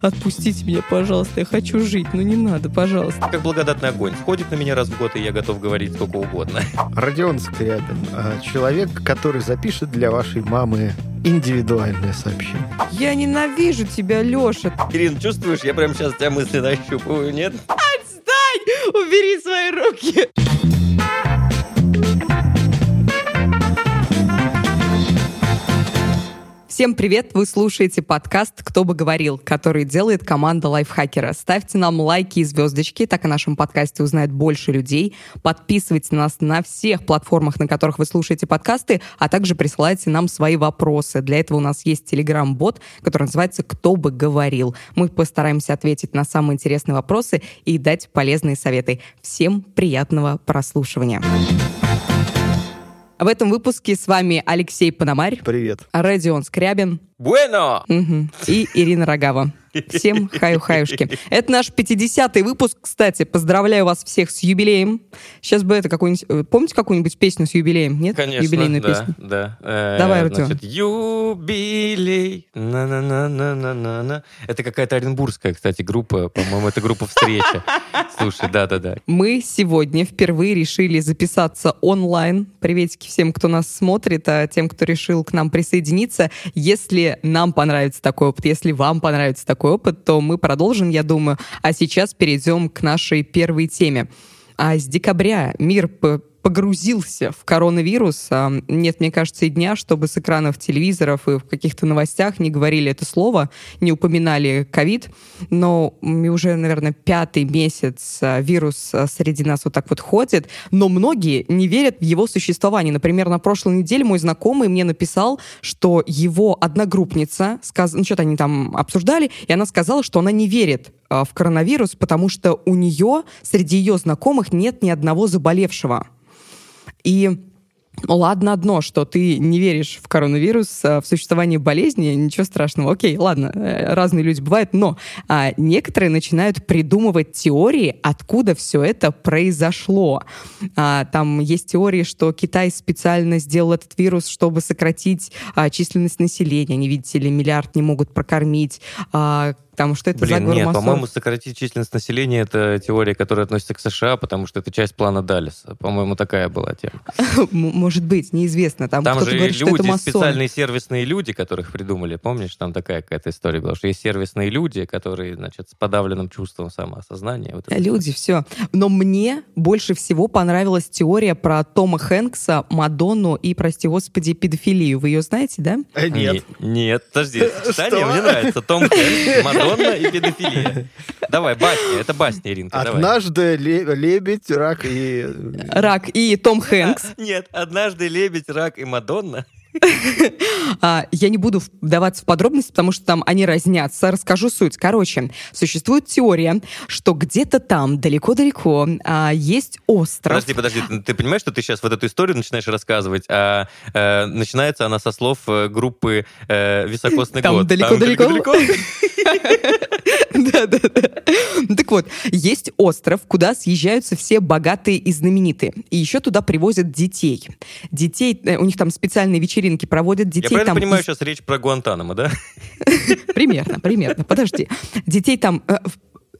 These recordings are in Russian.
Отпустите меня, пожалуйста, я хочу жить, ну не надо, пожалуйста. Как благодатный огонь. Сходит на меня раз в год, и я готов говорить сколько угодно. Родион Скрябин, а, человек, который запишет для вашей мамы индивидуальное сообщение. Я ненавижу тебя, Леша. Ирин, чувствуешь, я прямо сейчас тебя мысленно ощупываю, нет? Отстань! Убери свои руки! Всем привет! Вы слушаете подкаст «Кто бы говорил», который делает команда лайфхакера. Ставьте нам лайки и звездочки, так о нашем подкасте узнает больше людей. Подписывайтесь на нас на всех платформах, на которых вы слушаете подкасты, а также присылайте нам свои вопросы. Для этого у нас есть телеграм-бот, который называется «Кто бы говорил». Мы постараемся ответить на самые интересные вопросы и дать полезные советы. Всем приятного прослушивания. В этом выпуске с вами Алексей Пономарь, Привет. Родион Скрябин Буэно! мгм, и Ирина Рогава. Всем хаю-хаюшки. Это наш 50-й выпуск, кстати. Поздравляю вас всех с юбилеем. Сейчас бы это какую-нибудь... э, Помните какую-нибудь песню с юбилеем? Нет? Конечно, Юбилейную да, песню. да. Э, Давай, Артём. Значит, юбилей. На-на-на-на-на-на. Это какая-то оренбургская, кстати, группа. По-моему, это группа «Встреча». Слушай, да-да-да. Мы сегодня впервые решили записаться онлайн. Приветики всем, кто нас смотрит, а тем, кто решил к нам присоединиться. Если нам понравится такой опыт, если вам понравится такой опыт, то мы продолжим, я думаю. А сейчас перейдем к нашей первой теме. А с декабря мир погрузился в коронавирус. А, Нет, мне кажется, и дня, чтобы с экранов телевизоров и в каких-то новостях не говорили это слово, не упоминали ковид. Но уже, наверное, пятый месяц а, вирус а, среди нас вот так вот ходит. Но многие не верят в его существование. Например, на прошлой неделе мой знакомый мне написал, что его одногруппница, сказ... ну что-то они там обсуждали, и она сказала, что она не верит в коронавирус, потому что у нее среди ее знакомых нет ни одного заболевшего. И Ладно одно, что ты не веришь в коронавирус, а, в существование болезни, ничего страшного. Окей, ладно, э, разные люди бывают, но а, некоторые начинают придумывать теории, откуда все это произошло. А, там есть теории, что Китай специально сделал этот вирус, чтобы сократить а, численность населения. Они, видите ли, миллиард не могут прокормить. А, потому что это Блин, заговор нет, по-моему, сократить численность населения — это теория, которая относится к США, потому что это часть плана Даллеса. По-моему, такая была тема. Может быть, неизвестно. Там, Там же говорит, что это люди, специальные сервисные люди, которых придумали. Помнишь, там такая какая-то история была, что есть сервисные люди, которые, значит, с подавленным чувством самоосознания. Вот Люди, все. Но мне больше всего понравилась теория про Тома Хэнкса, Мадонну и, прости господи, педофилию. Вы ее знаете, да? Э, Нет. Не- нет, подожди, сочетание Что? мне нравится. Том Хэнкс, Мадонна и педофилия. Давай, басня, это басня, Иринка, давай. Однажды ле- лебедь, рак и... Рак и Том Хэнкс. Нет, однажды лебедь, рак и Мадонна. А, я не буду вдаваться в подробности, потому что там они разнятся. Расскажу суть. Короче, существует теория, что где-то там, далеко-далеко, а, есть остров. Подожди, подожди, ты, понимаешь, что ты сейчас вот эту историю начинаешь рассказывать, а э, начинается она со слов э, группы э, «Високосный Там год». далеко-далеко? далеко-далеко. Да-да-да. Ну, Так вот, есть остров, куда съезжаются все богатые и знаменитые. И еще туда привозят детей. Детей, у них там специальные вечеринки проводят, Я детей правильно там понимаю, из- сейчас речь про Гуантанамо, да? Примерно, примерно. Подожди. Детей там...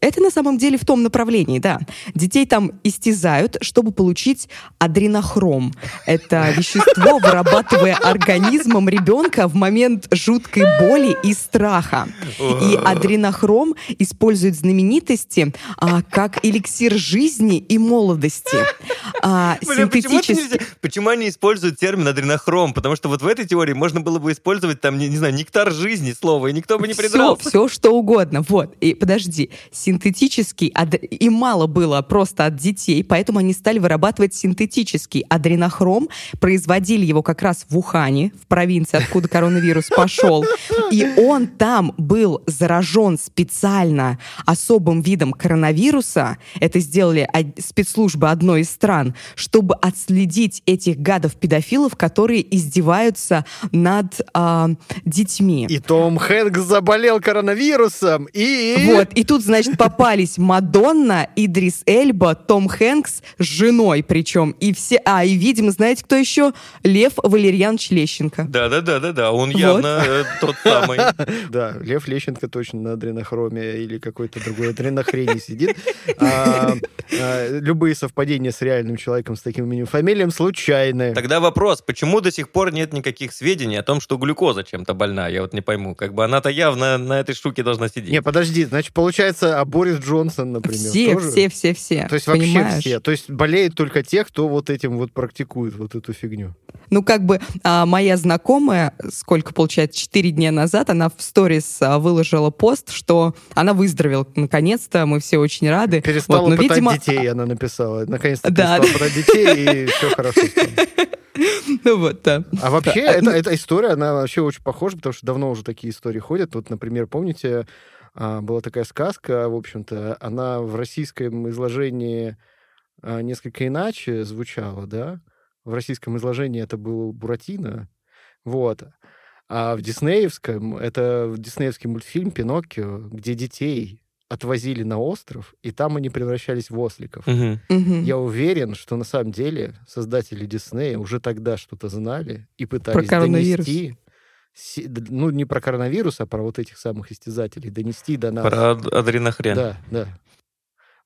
Это на самом деле в том направлении, да. Детей там истязают, чтобы получить адренохром. Это вещество, вырабатывая организмом ребенка в момент жуткой боли и страха. И адренохром используют знаменитости а, как эликсир жизни и молодости. А, Блин, почему, синтетически... нельзя? почему они используют термин адренохром? Потому что вот в этой теории можно было бы использовать там, не, не знаю, нектар жизни слово, и никто бы не Все, придрался. все, что угодно. Вот. И подожди, синтетический, и мало было просто от детей, поэтому они стали вырабатывать синтетический адренохром, производили его как раз в Ухане, в провинции, откуда коронавирус пошел. И он там был заражен специально особым видом коронавируса. Это сделали спецслужбы одной из стран, чтобы отследить этих гадов-педофилов, которые издеваются над а, детьми. И Том Хэнкс заболел коронавирусом, и... Вот, и тут, значит, попались Мадонна, Идрис Эльба, Том Хэнкс с женой причем. И все... А, и, видимо, знаете, кто еще? Лев Валерьянович Лещенко. Да-да-да-да-да, он явно э, тот самый. Да, Лев Лещенко точно на адренохроме или какой-то другой адренохрени сидит. А, а, любые совпадения с реальным человеком с таким именем фамилием случайные. Тогда вопрос, почему до сих пор нет никаких сведений о том, что глюкоза чем-то больна? Я вот не пойму. Как бы она-то явно на этой штуке должна сидеть. Не, подожди, значит, получается, Борис Джонсон, например, Все, тоже? все, все, все. То есть вообще понимаешь? все. То есть болеют только те, кто вот этим вот практикует вот эту фигню. Ну, как бы а, моя знакомая, сколько получается, 4 дня назад, она в сторис а, выложила пост, что она выздоровела наконец-то, мы все очень рады. Перестала Вот, но, пытать видимо, детей, она написала. Наконец-то Да, перестала пытать детей, и все хорошо. Ну вот, да. А вообще, Да. эта, эта история, она вообще очень похожа, потому что давно уже такие истории ходят. Вот, например, помните, была такая сказка, в общем-то, она в российском изложении а, несколько иначе звучала, да? В российском изложении это был Буратино, вот. А в диснеевском, это диснеевский мультфильм «Пиноккио», где детей отвозили на остров, и там они превращались в осликов. Мгм. Я уверен, что на самом деле создатели Диснея уже тогда что-то знали и пытались донести, ну, не про коронавирус, а про вот этих самых истязателей, донести до нас. Про ад- адренохрен. Да, да.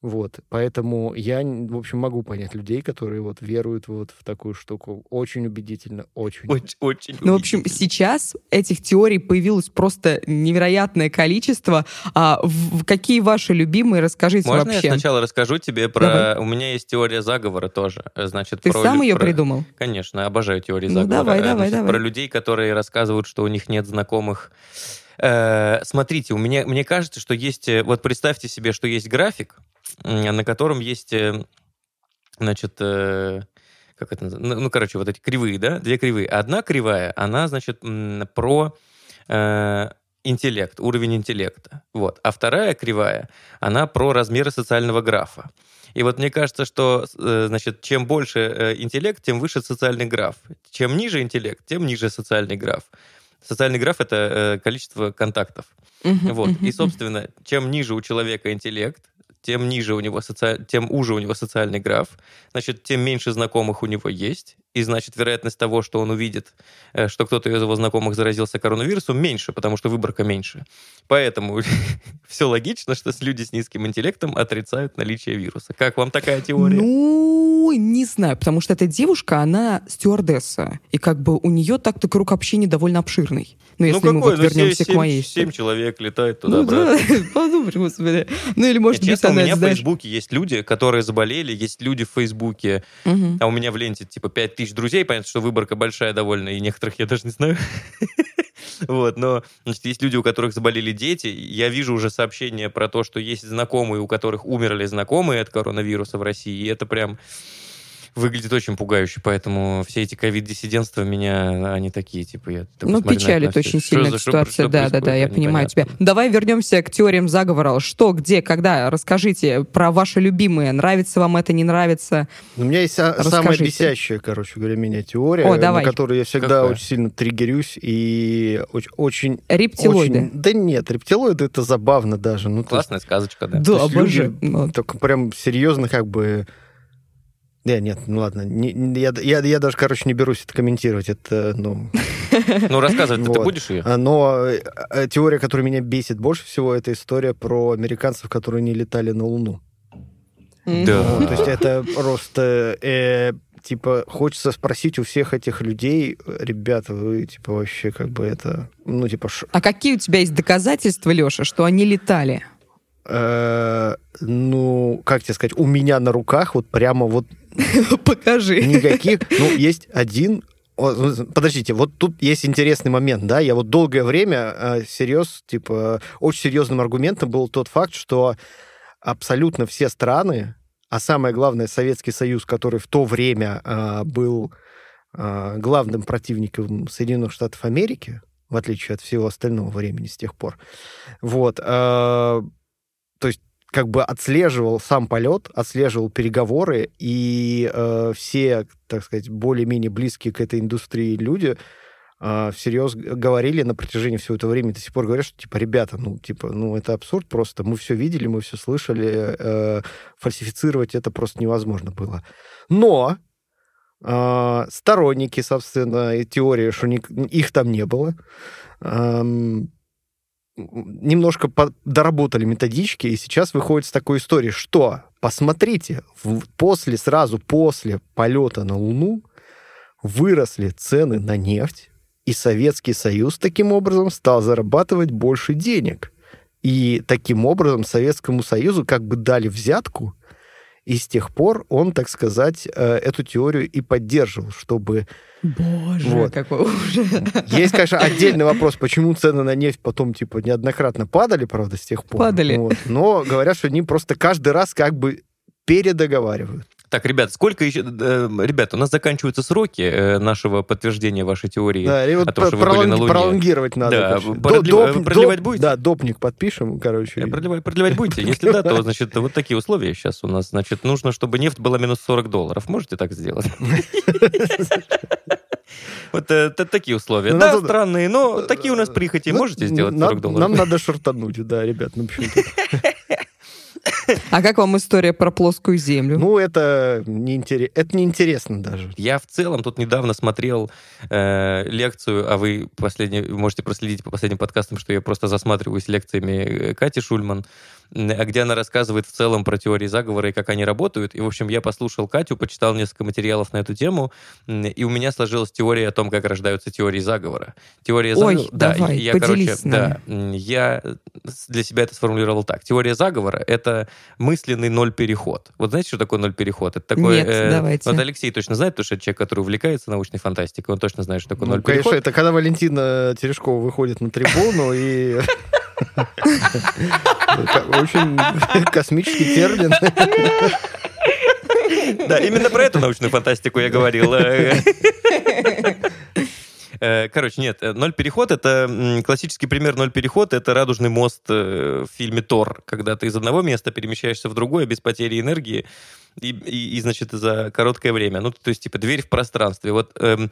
Вот, поэтому я, в общем, могу понять людей, которые вот веруют вот в такую штуку. Очень убедительно, очень. Очень, очень. Ну, в общем, сейчас этих теорий появилось просто невероятное количество. А в- какие ваши любимые, расскажите Можно вообще. я сначала расскажу тебе про... Давай. У меня есть теория заговора тоже. э, Значит, Ты про сам ее про- придумал? Конечно, обожаю теории Ну, заговора. давай, Э, давай, значит, давай. Про людей, которые рассказывают, что у них нет знакомых. Э, Смотрите, у меня, мне кажется, что есть... Вот представьте себе, что есть график, на котором есть, э, значит, э, как это называется? Ну, ну, короче, вот эти кривые, да? Две кривые. Одна кривая, она, значит, про э, интеллект, уровень интеллекта. Вот. А вторая кривая, она про размеры социального графа. И вот мне кажется, что, значит, чем больше интеллект, тем выше социальный граф. Чем ниже интеллект, тем ниже социальный граф. Социальный граф — это количество контактов. Вот. И, собственно, чем ниже у человека интеллект, тем ниже у него соци... тем уже у него социальный граф, значит, тем меньше знакомых у него есть, и значит, вероятность того, что он увидит, э, что кто-то из его знакомых заразился коронавирусом, меньше, потому что выборка меньше. Поэтому все логично, что люди с низким интеллектом отрицают наличие вируса. Как вам такая теория? Ну, не знаю, потому что эта девушка, она стюардесса, и как бы у нее так-то круг общения довольно обширный. Ну, если мы вот Ну, вернемся к семь- моей Семь человек летает Ну туда-обратно. да, подумай, господи. Ну или может Нет, быть честно, у она, меня в знаешь... Фейсбуке есть люди, которые заболели, есть люди в Фейсбуке, Мгм. а у меня в ленте типа 5000 друзей, понятно, что выборка большая довольно, и некоторых я даже не знаю. Вот, но значит, есть люди, у которых заболели дети. Я вижу уже сообщения про то, что есть знакомые, у которых умерли знакомые от коронавируса в России, и это прям выглядит очень пугающе, поэтому все эти ковид-диссидентства меня, они такие, типа, я такой Ну, на печалит на очень сильно эта ситуация. что Да, да, да, происходит, я понимаю тебя. Давай вернемся к теориям заговора. Что, где, когда? Расскажите про ваши любимые. Нравится вам это, не нравится? У меня есть а, самая Расскажите. бесящая, короче говоря, меня теория, О, на давай. которую я всегда Какая? очень сильно триггерюсь и очень... Рептилоиды. очень- Да нет, рептилоиды это забавно даже. Ну, Классная сказочка, да. Да, есть люди. Ну, Так прям серьезно как бы... Не, нет, ну ладно. Не- я, я, я даже, короче, не берусь это комментировать. Это, ну... Ну, рассказывать ты будешь ее? а, Но э, э, теория, которая меня бесит больше всего, это история про американцев, которые не летали на Луну. Да. То есть это просто... э, типа, хочется спросить у всех этих людей, ребята, вы, типа, вообще как бы это... Ну, типа, ш- А какие у тебя есть доказательства, Леша, что они летали? ну, как тебе сказать, у меня на руках вот прямо вот Покажи. Никаких. Ну, есть один... Ну, Подождите, вот тут есть интересный момент, да, я вот долгое время э, серьез, типа, очень серьезным аргументом был тот факт, что абсолютно все страны, а самое главное Советский Союз, который в то время э, был э, главным противником Соединенных Штатов Америки, в отличие от всего остального времени с тех пор, вот, то есть как бы отслеживал сам полет, отслеживал переговоры, и э, все, так сказать, более-менее близкие к этой индустрии люди э, всерьез говорили на протяжении всего этого времени, до сих пор говорят, что, типа, ребята, ну, типа, ну, это абсурд просто, мы все видели, мы все слышали, э, фальсифицировать это просто невозможно было. Но э, сторонники, собственно, теории, что ни, их там не было, э, немножко доработали методички, и сейчас выходит с такой историей, что, посмотрите, после, сразу после полета на Луну выросли цены на нефть, и Советский Союз таким образом стал зарабатывать больше денег. И таким образом Советскому Союзу как бы дали взятку, и с тех пор он, так сказать, э, эту теорию и поддерживал, чтобы... Боже, вот. какой ужас. Есть, конечно, отдельный вопрос, почему цены на нефть потом, типа, неоднократно падали, правда, с тех пор. Падали. Вот. Но говорят, что они просто каждый раз как бы передоговаривают. Так, ребят, сколько еще... Э, ребят, у нас заканчиваются сроки э, нашего подтверждения вашей теории да, и вот о том, что пролонг... вы были на Луне. Пролонгировать надо. Да, продлив... доп... продлевать доп... будете? Да, допник подпишем, короче. Э, продлевать, продлевать будете? Если да, то, значит, вот такие условия сейчас у нас. Значит, нужно, чтобы нефть была минус 40 долларов. Можете так сделать? Вот э, такие условия. Ну, да, странные, но такие у нас прихоти. Ну, Можете сделать 40 долларов? Нам надо шортануть, да, ребят. Ну, почему-то. А как вам история про плоскую землю? Ну, это неинтересно, это неинтересно даже. Я в целом тут недавно смотрел э, лекцию, а вы последний, можете проследить по последним подкастам, что я просто засматриваюсь лекциями э, Кати Шульман, где она рассказывает в целом про теории заговора и как они работают. И, в общем, я послушал Катю, почитал несколько материалов на эту тему, и у меня сложилась теория о том, как рождаются теории заговора. Теория Ой, заговора... давай, я, короче, да, я для себя это сформулировал так. Теория заговора — это мысленный ноль-переход. Вот знаете, что такое ноль-переход? Это такое... Нет, э, давайте. Вот Алексей точно знает, потому что это человек, который увлекается научной фантастикой, он точно знает, что такое ну, ноль-переход. Конечно, это когда Валентина Терешкова выходит на трибуну и очень космический термин. Да, именно про эту научную фантастику я говорил. Э, короче, нет, э, ноль переход это классический пример ноль переход это радужный мост э, в фильме Тор, когда ты из одного места перемещаешься в другое без потери энергии и, и, и значит, за короткое время. Ну, то есть, типа, дверь в пространстве. Вот эм,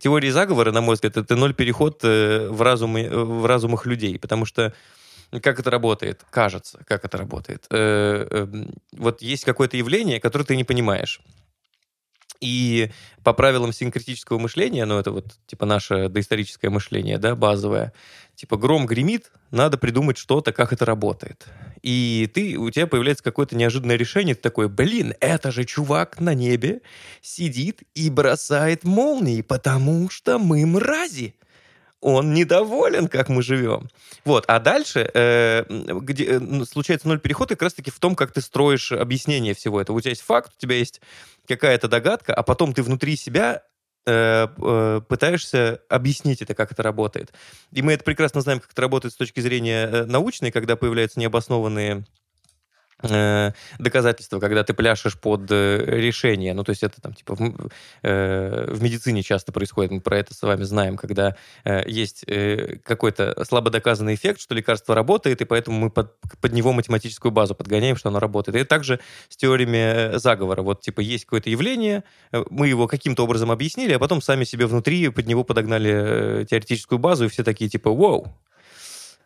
теории заговора, на мой взгляд, это ноль переход э, в, разумы, в разумах людей, потому что как это работает? Кажется, как это работает. Э, э, вот есть какое-то явление, которое ты не понимаешь. И по правилам синкретического мышления, ну, это вот, типа, наше доисторическое мышление, да, базовое, типа, гром гремит, надо придумать что-то, как это работает. И ты, у тебя появляется какое-то неожиданное решение, ты такой, блин, это же чувак на небе сидит и бросает молнии, потому что мы мрази он недоволен, как мы живем. Вот, а дальше э, где, э, случается ноль переход как раз-таки в том, как ты строишь объяснение всего этого. У тебя есть факт, у тебя есть какая-то догадка, а потом ты внутри себя э, э, пытаешься объяснить это, как это работает. И мы это прекрасно знаем, как это работает с точки зрения э, научной, когда появляются необоснованные доказательства, когда ты пляшешь под э, решение. Ну, то есть это там, типа, в, э, в медицине часто происходит, мы про это с вами знаем, когда э, есть э, какой-то слабо доказанный эффект, что лекарство работает, и поэтому мы под, под него математическую базу подгоняем, что оно работает. И также с теориями заговора. Вот, типа, есть какое-то явление, мы его каким-то образом объяснили, а потом сами себе внутри под него подогнали теоретическую базу, и все такие, типа, вау,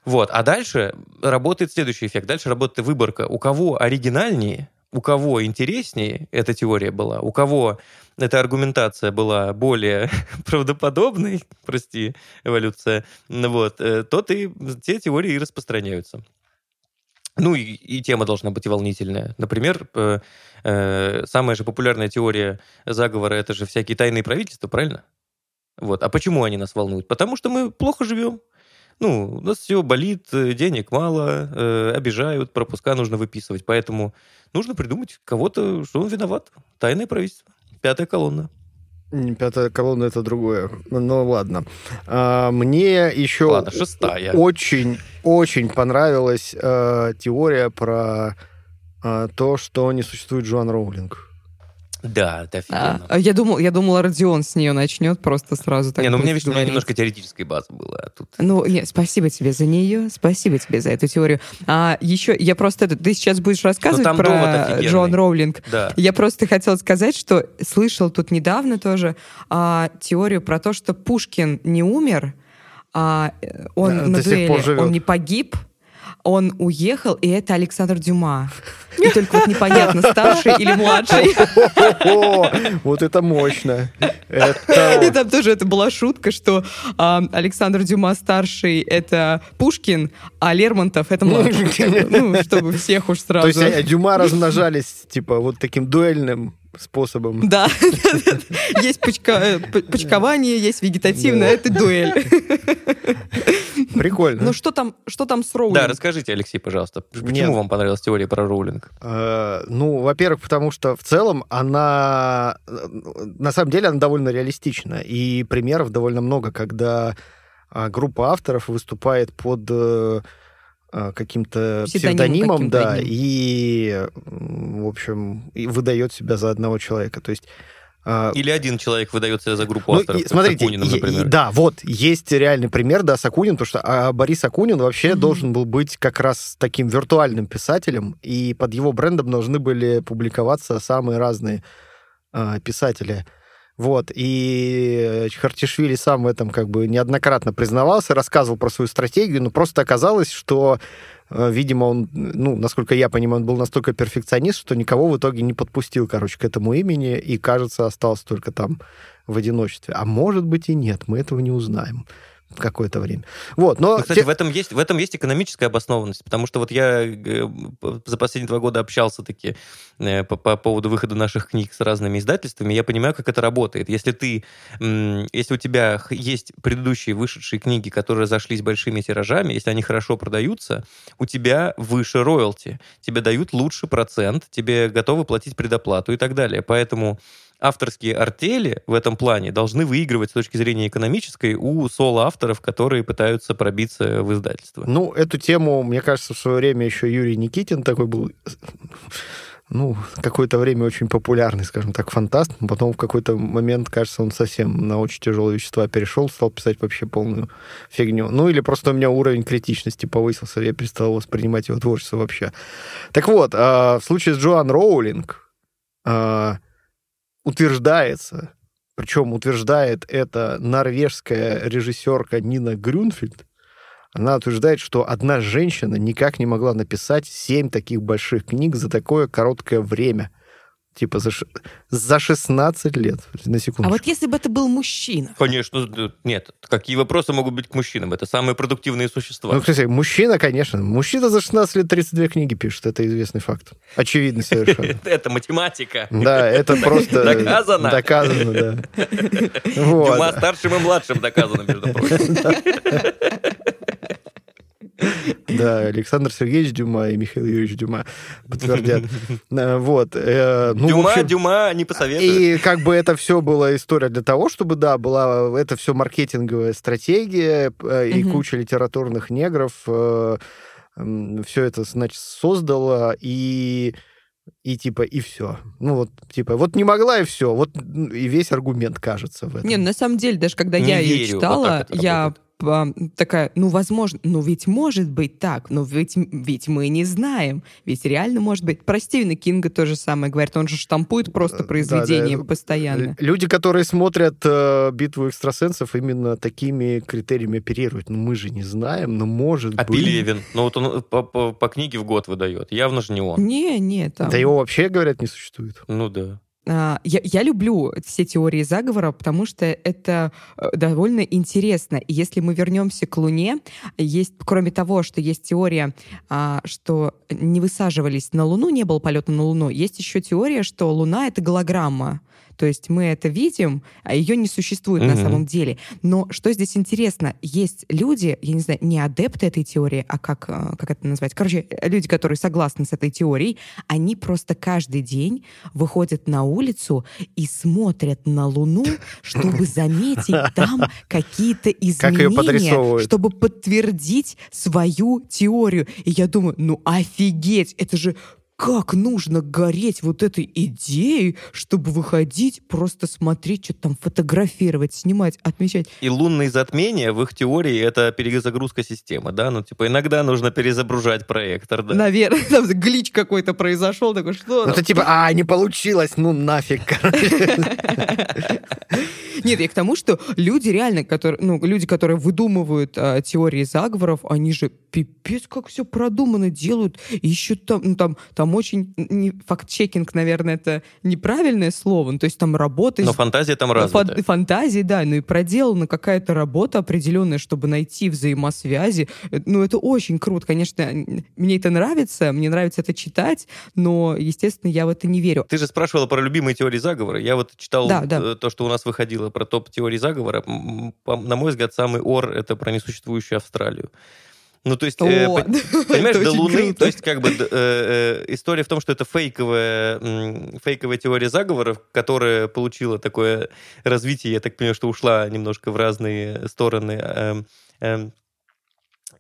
вот. А дальше работает следующий эффект. Дальше работает выборка. У кого оригинальнее, у кого интереснее эта теория была, у кого эта аргументация была более правдоподобной, прости, эволюция, вот, э, то ты, те теории и распространяются. Ну и, и тема должна быть и волнительная. Например, э, э, самая же популярная теория заговора это же всякие тайные правительства, правильно? Вот. А почему они нас волнуют? Потому что мы плохо живем ну, у нас все болит, э, денег мало, э, обижают, пропуска нужно выписывать. Поэтому нужно придумать кого-то, что он виноват. Тайное правительство. Пятая колонна. Пятая колонна это другое. Ну ладно. А, мне еще ладно, шестая. очень, очень понравилась а, теория про а, то, что не существует Джоан Роулинг. Да, это А, офигенно. я, думал, я думала, Родион с нее начнет просто сразу так не, ну у меня, будет видишь, у меня немножко теоретической базы было. а тут... Ну, нет, спасибо тебе за нее, спасибо тебе за эту теорию. А еще, я просто, ты сейчас будешь рассказывать Ну, там довод про. Джоан Роулинг. Да. Я просто хотела сказать, что слышал тут недавно тоже а, теорию про то, что Пушкин не умер, а э, он Да, на дуэли, он не погиб, он уехал, и это Александр Дюма. И только вот непонятно, старший или младший. Вот это мощно. И там тоже это была шутка, что Александр Дюма старший это Пушкин, а Лермонтов это младший. Ну, чтобы всех уж То есть сразу. Дюма размножались, типа, вот таким дуэльным способом. Да, есть почка- э, почкование, есть вегетативное, это дуэль. Прикольно. Ну что там, что там с Роулинг? Да, расскажите, Алексей, пожалуйста, почему вам понравилась теория про роулинг? Э, Ну, во-первых, потому что в целом она, э, на самом деле, она довольно реалистична. И примеров довольно много, когда а, группа авторов выступает под каким-то Псевдонимом псевдонимом, каким-то да, одним. и, м, в общем, и выдает себя за одного человека. То есть а, Или один человек выдает себя за группу ну, авторов, смотрите, Акуниным, например. да, вот, есть реальный пример, да, с Акуниным, потому что а, Борис Акунин вообще Мгм. должен был быть как раз таким виртуальным писателем, и под его брендом должны были публиковаться самые разные а, писатели. Вот, и Хартишвили сам в этом как бы неоднократно признавался, рассказывал про свою стратегию, но просто оказалось, что, э, видимо, он, ну, насколько я понимаю, он был настолько перфекционист, что никого в итоге не подпустил, короче, к этому имени, и, кажется, остался только там в одиночестве. А может быть и нет, мы этого не узнаем какое-то время. Вот, но... Ну, кстати, те- в этом есть в этом есть экономическая обоснованность, потому что вот я э, за последние два года общался таки э, по, по поводу выхода наших книг с разными издательствами, я понимаю, как это работает. Если ты, если у тебя есть предыдущие вышедшие книги, которые зашлись большими тиражами, если они хорошо продаются, у тебя выше роялти, тебе дают лучший процент, тебе готовы платить предоплату и так далее. Поэтому авторские артели в этом плане должны выигрывать с точки зрения экономической у соло-авторов, которые пытаются пробиться в издательство. Ну, эту тему, мне кажется, в свое время еще Юрий Никитин такой был, ну, какое-то время очень популярный, скажем так, фантаст. Потом в какой-то момент, кажется, он совсем на очень тяжелые вещества перешел, стал писать вообще полную фигню. Ну, или просто у меня уровень критичности повысился, я перестал воспринимать его творчество вообще. Так вот, а, в случае с Джоан Роулинг а, утверждается, причем утверждает это норвежская режиссерка Нина Грюнфельд, она утверждает, что одна женщина никак не могла написать семь таких больших книг за такое короткое время. Типа за, ш- за 16 лет. На А секунду. вот если бы это был мужчина, Конечно, нет. Какие вопросы могут быть к мужчинам? Это самые продуктивные существа. Ну, кстати, мужчина, конечно. Мужчина за 16 лет 32 книги пишет. Это известный факт. Очевидный совершенно. Это математика. Да, это просто... Доказано. Доказано, да. Дюма старшим и младшим доказано, между прочим. Да, Александр Сергеевич Дюма и Михаил Юрьевич Дюма подтвердят. Э, Вот. э, ну, Дюма, общем, Дюма не посоветую. И как бы это все была история для того, чтобы, да, была это все маркетинговая стратегия э, и куча литературных негров все это, значит, создала и и типа и все. Ну вот типа вот не могла и все. Вот и весь аргумент кажется в этом. Не, ну, на самом деле, даже когда Не я ее верю, вот читала, это я работает. А, такая, ну, возможно, ну, ведь может быть так, но ведь, ведь мы не знаем, ведь реально может быть. Про Стивена Кинга то же самое говорит, он же штампует просто Да, произведения да. постоянно. Л- Люди, которые смотрят э, битву экстрасенсов, именно такими критериями оперируют. Ну, мы же не знаем, но может А быть. Пелевин? Ну вот он по, по- по книге в год выдает. Явно же не он. Не, не, там. Да его вообще, говорят, не существует. Ну да. А, Я, я люблю все теории заговора, потому что это э, довольно интересно. Если мы вернемся к Луне, есть, кроме того, что есть теория, а, что не высаживались на Луну, не было полета на Луну, есть еще теория, что Луна — это голограмма. То есть мы это видим, а ее не существует на Мгм. самом деле. Но что здесь интересно, есть люди, я не знаю, не адепты этой теории, а как, э, как это назвать? Короче, люди, которые согласны с этой теорией, они просто каждый день выходят на улицу и смотрят на Луну, чтобы заметить там какие-то изменения, чтобы подтвердить свою теорию. И я думаю, ну офигеть, это же как нужно гореть вот этой идеей, чтобы выходить, просто смотреть, что там фотографировать, снимать, отмечать. И лунные затмения в их теории это перезагрузка системы, да? Ну, типа, иногда нужно перезагружать проектор, да? Наверное, там глич какой-то произошел, такой, что? Ну, это типа, а, не получилось, ну нафиг, Нет, я к тому, что люди реально, которые, ну, люди, которые выдумывают а, теории заговоров, они же пипец как все продуманно делают. И еще там, ну, там, там очень... Не, факт-чекинг, наверное, это неправильное слово. Ну, то есть там работа... Но фантазия там развита. Фан, фантазии, да. Ну и проделана какая-то работа определенная, чтобы найти взаимосвязи. Э, ну, это очень круто. Конечно, мне это нравится, мне нравится это читать, но, естественно, я в это не верю. Ты же спрашивала про любимые теории заговора. Я вот читал да, да. то, что у нас выходило про топ теории заговора. На мой взгляд, самый ор — это про несуществующую Австралию. Ну, то есть, э, понимаешь, до Луны, круто. то есть, как бы, э, э, история в том, что это фейковая, фейковая теория заговоров, которая получила такое развитие, я так понимаю, что ушла немножко в разные стороны. Э, э,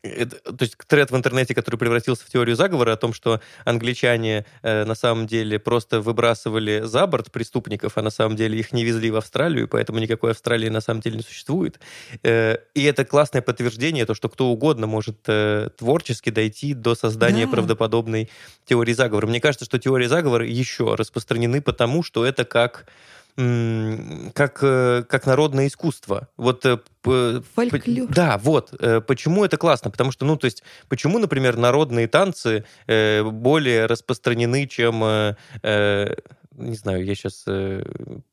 это, то есть тред в интернете, который превратился в теорию заговора о том, что англичане э, на самом деле просто выбрасывали за борт преступников, а на самом деле их не везли в Австралию, поэтому никакой Австралии на самом деле не существует. Э, и это классное подтверждение, то, что кто угодно может э, творчески дойти до создания да. правдоподобной теории заговора. Мне кажется, что теории заговора еще распространены потому, что это как как, э, как народное искусство. Вот, э, Фольклор. Да, вот. Э, почему это классно? Потому что, ну, то есть, почему, например, народные танцы более распространены, чем не знаю, я сейчас э,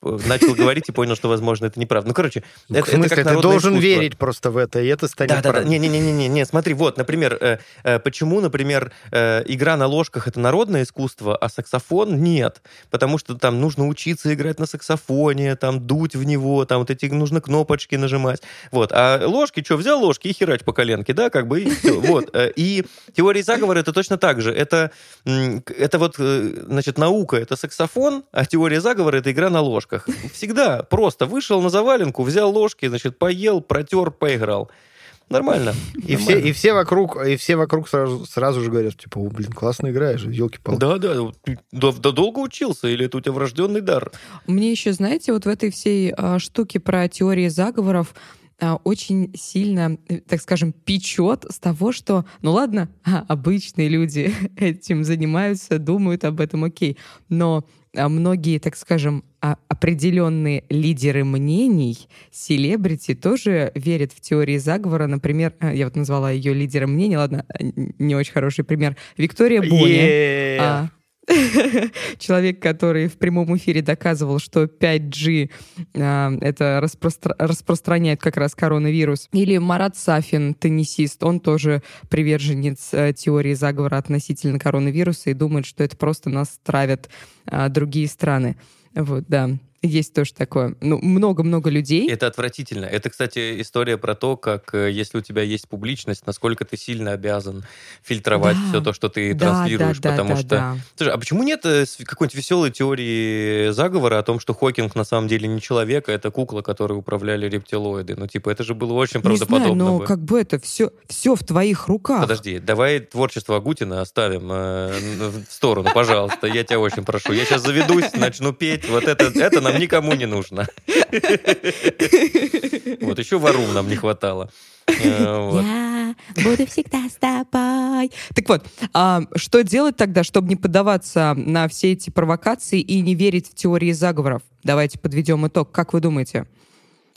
начал говорить и понял, что, возможно, это неправда. Ну, короче, ну, это, в смысле, это как ты должен искусство. верить просто в это, и это станет да, правдой. Да, да, не-не-не, не, смотри, вот, например, э, э, почему, например, э, игра на ложках — это народное искусство, а саксофон — нет, потому что там нужно учиться играть на саксофоне, там, дуть в него, там, вот эти нужно кнопочки нажимать, вот, а ложки, что, взял ложки и херач по коленке, да, как бы, и все, вот. Э, и теория заговора — это точно так же, это, это вот, э, значит, наука — это саксофон, сон, а теория заговора — это игра на ложках. Всегда просто вышел на заваленку, взял ложки, значит, поел, протер, поиграл. Нормально. И, Нормально. Все, и все вокруг, и все вокруг сразу, сразу же говорят, типа, о, блин, классно играешь, елки-палки. Да, да, ты да, да, долго учился, или это у тебя врожденный дар? Мне еще, знаете, вот в этой всей а, штуке про теории заговоров а, очень сильно, так скажем, печет с того, что, ну ладно, а, обычные люди этим занимаются, думают об этом, окей, но многие, так скажем, а, определенные лидеры мнений, селебрити, тоже верят в теории заговора. Например, э, я вот назвала ее лидером мнений, ладно, не очень хороший пример. Виктория Бони. Yeah. человек, который в прямом эфире доказывал, что 5G э, это распростра- распространяет как раз коронавирус. Или Марат Сафин, теннисист, он тоже приверженец э, теории заговора относительно коронавируса и думает, что это просто нас травят э, другие страны. Вот, да. Есть тоже такое. Ну, много-много людей. Это отвратительно. Это, кстати, история про то, как э, если у тебя есть публичность, насколько ты сильно обязан фильтровать да. все то, что ты да, транслируешь. Да, потому да, что. Да. Слушай, а почему нет э, какой-нибудь веселой теории заговора о том, что Хокинг на самом деле не человек, а это кукла, которой управляли рептилоиды? Ну, типа, это же было очень правдоподобно. Не знаю, но бы. как бы это все, все в твоих руках. Подожди, давай творчество Агутина оставим э, в сторону, пожалуйста. Я тебя очень прошу. Я сейчас заведусь, начну петь. Вот это, это нам никому не нужно. Вот еще ворум нам не хватало. Э, Я буду всегда с тобой. Так вот, а что делать тогда, чтобы не поддаваться на все эти провокации и не верить в теории заговоров? Давайте подведем итог. Как вы думаете?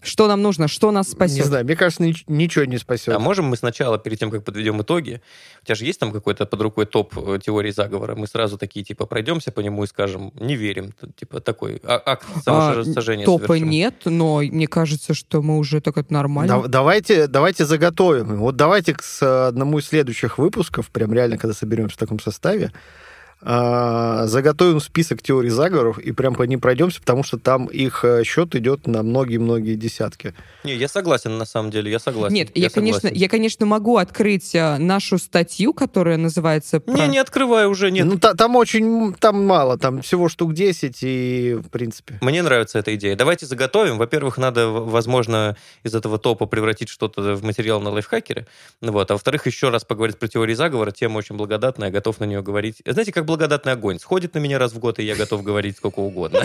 Что нам нужно? Что нас спасет? Не знаю, мне кажется, ничего не спасет. А можем мы сначала, перед тем, как подведем итоги, у тебя же есть там какой-то под рукой топ э, теории заговора, мы сразу такие, типа, пройдемся по нему и скажем, не верим, типа, такой а, акт самосожжения а, Топа совершим. нет, но мне кажется, что мы уже так это нормально. Да, давайте, давайте заготовим. Вот давайте к одному из следующих выпусков, прям реально, когда соберемся в таком составе, а, заготовим список теорий заговоров и прям по ним пройдемся, потому что там их э, счет идет на многие-многие десятки. Не, я согласен, на самом деле, я согласен. Нет, я, я конечно, я, конечно, могу открыть э, нашу статью, которая называется... Про... Не, не открывай уже, нет. Ну, та, там очень, там мало, там всего штук 10, и в принципе... Мне нравится эта идея. Давайте заготовим. Во-первых, надо, возможно, из этого топа превратить что-то в материал на лайфхакере. Вот. А во-вторых, еще раз поговорить про теории заговора. Тема очень благодатная, готов на нее говорить. Знаете, как благодатный огонь. Сходит на меня раз в год, и я готов говорить сколько угодно.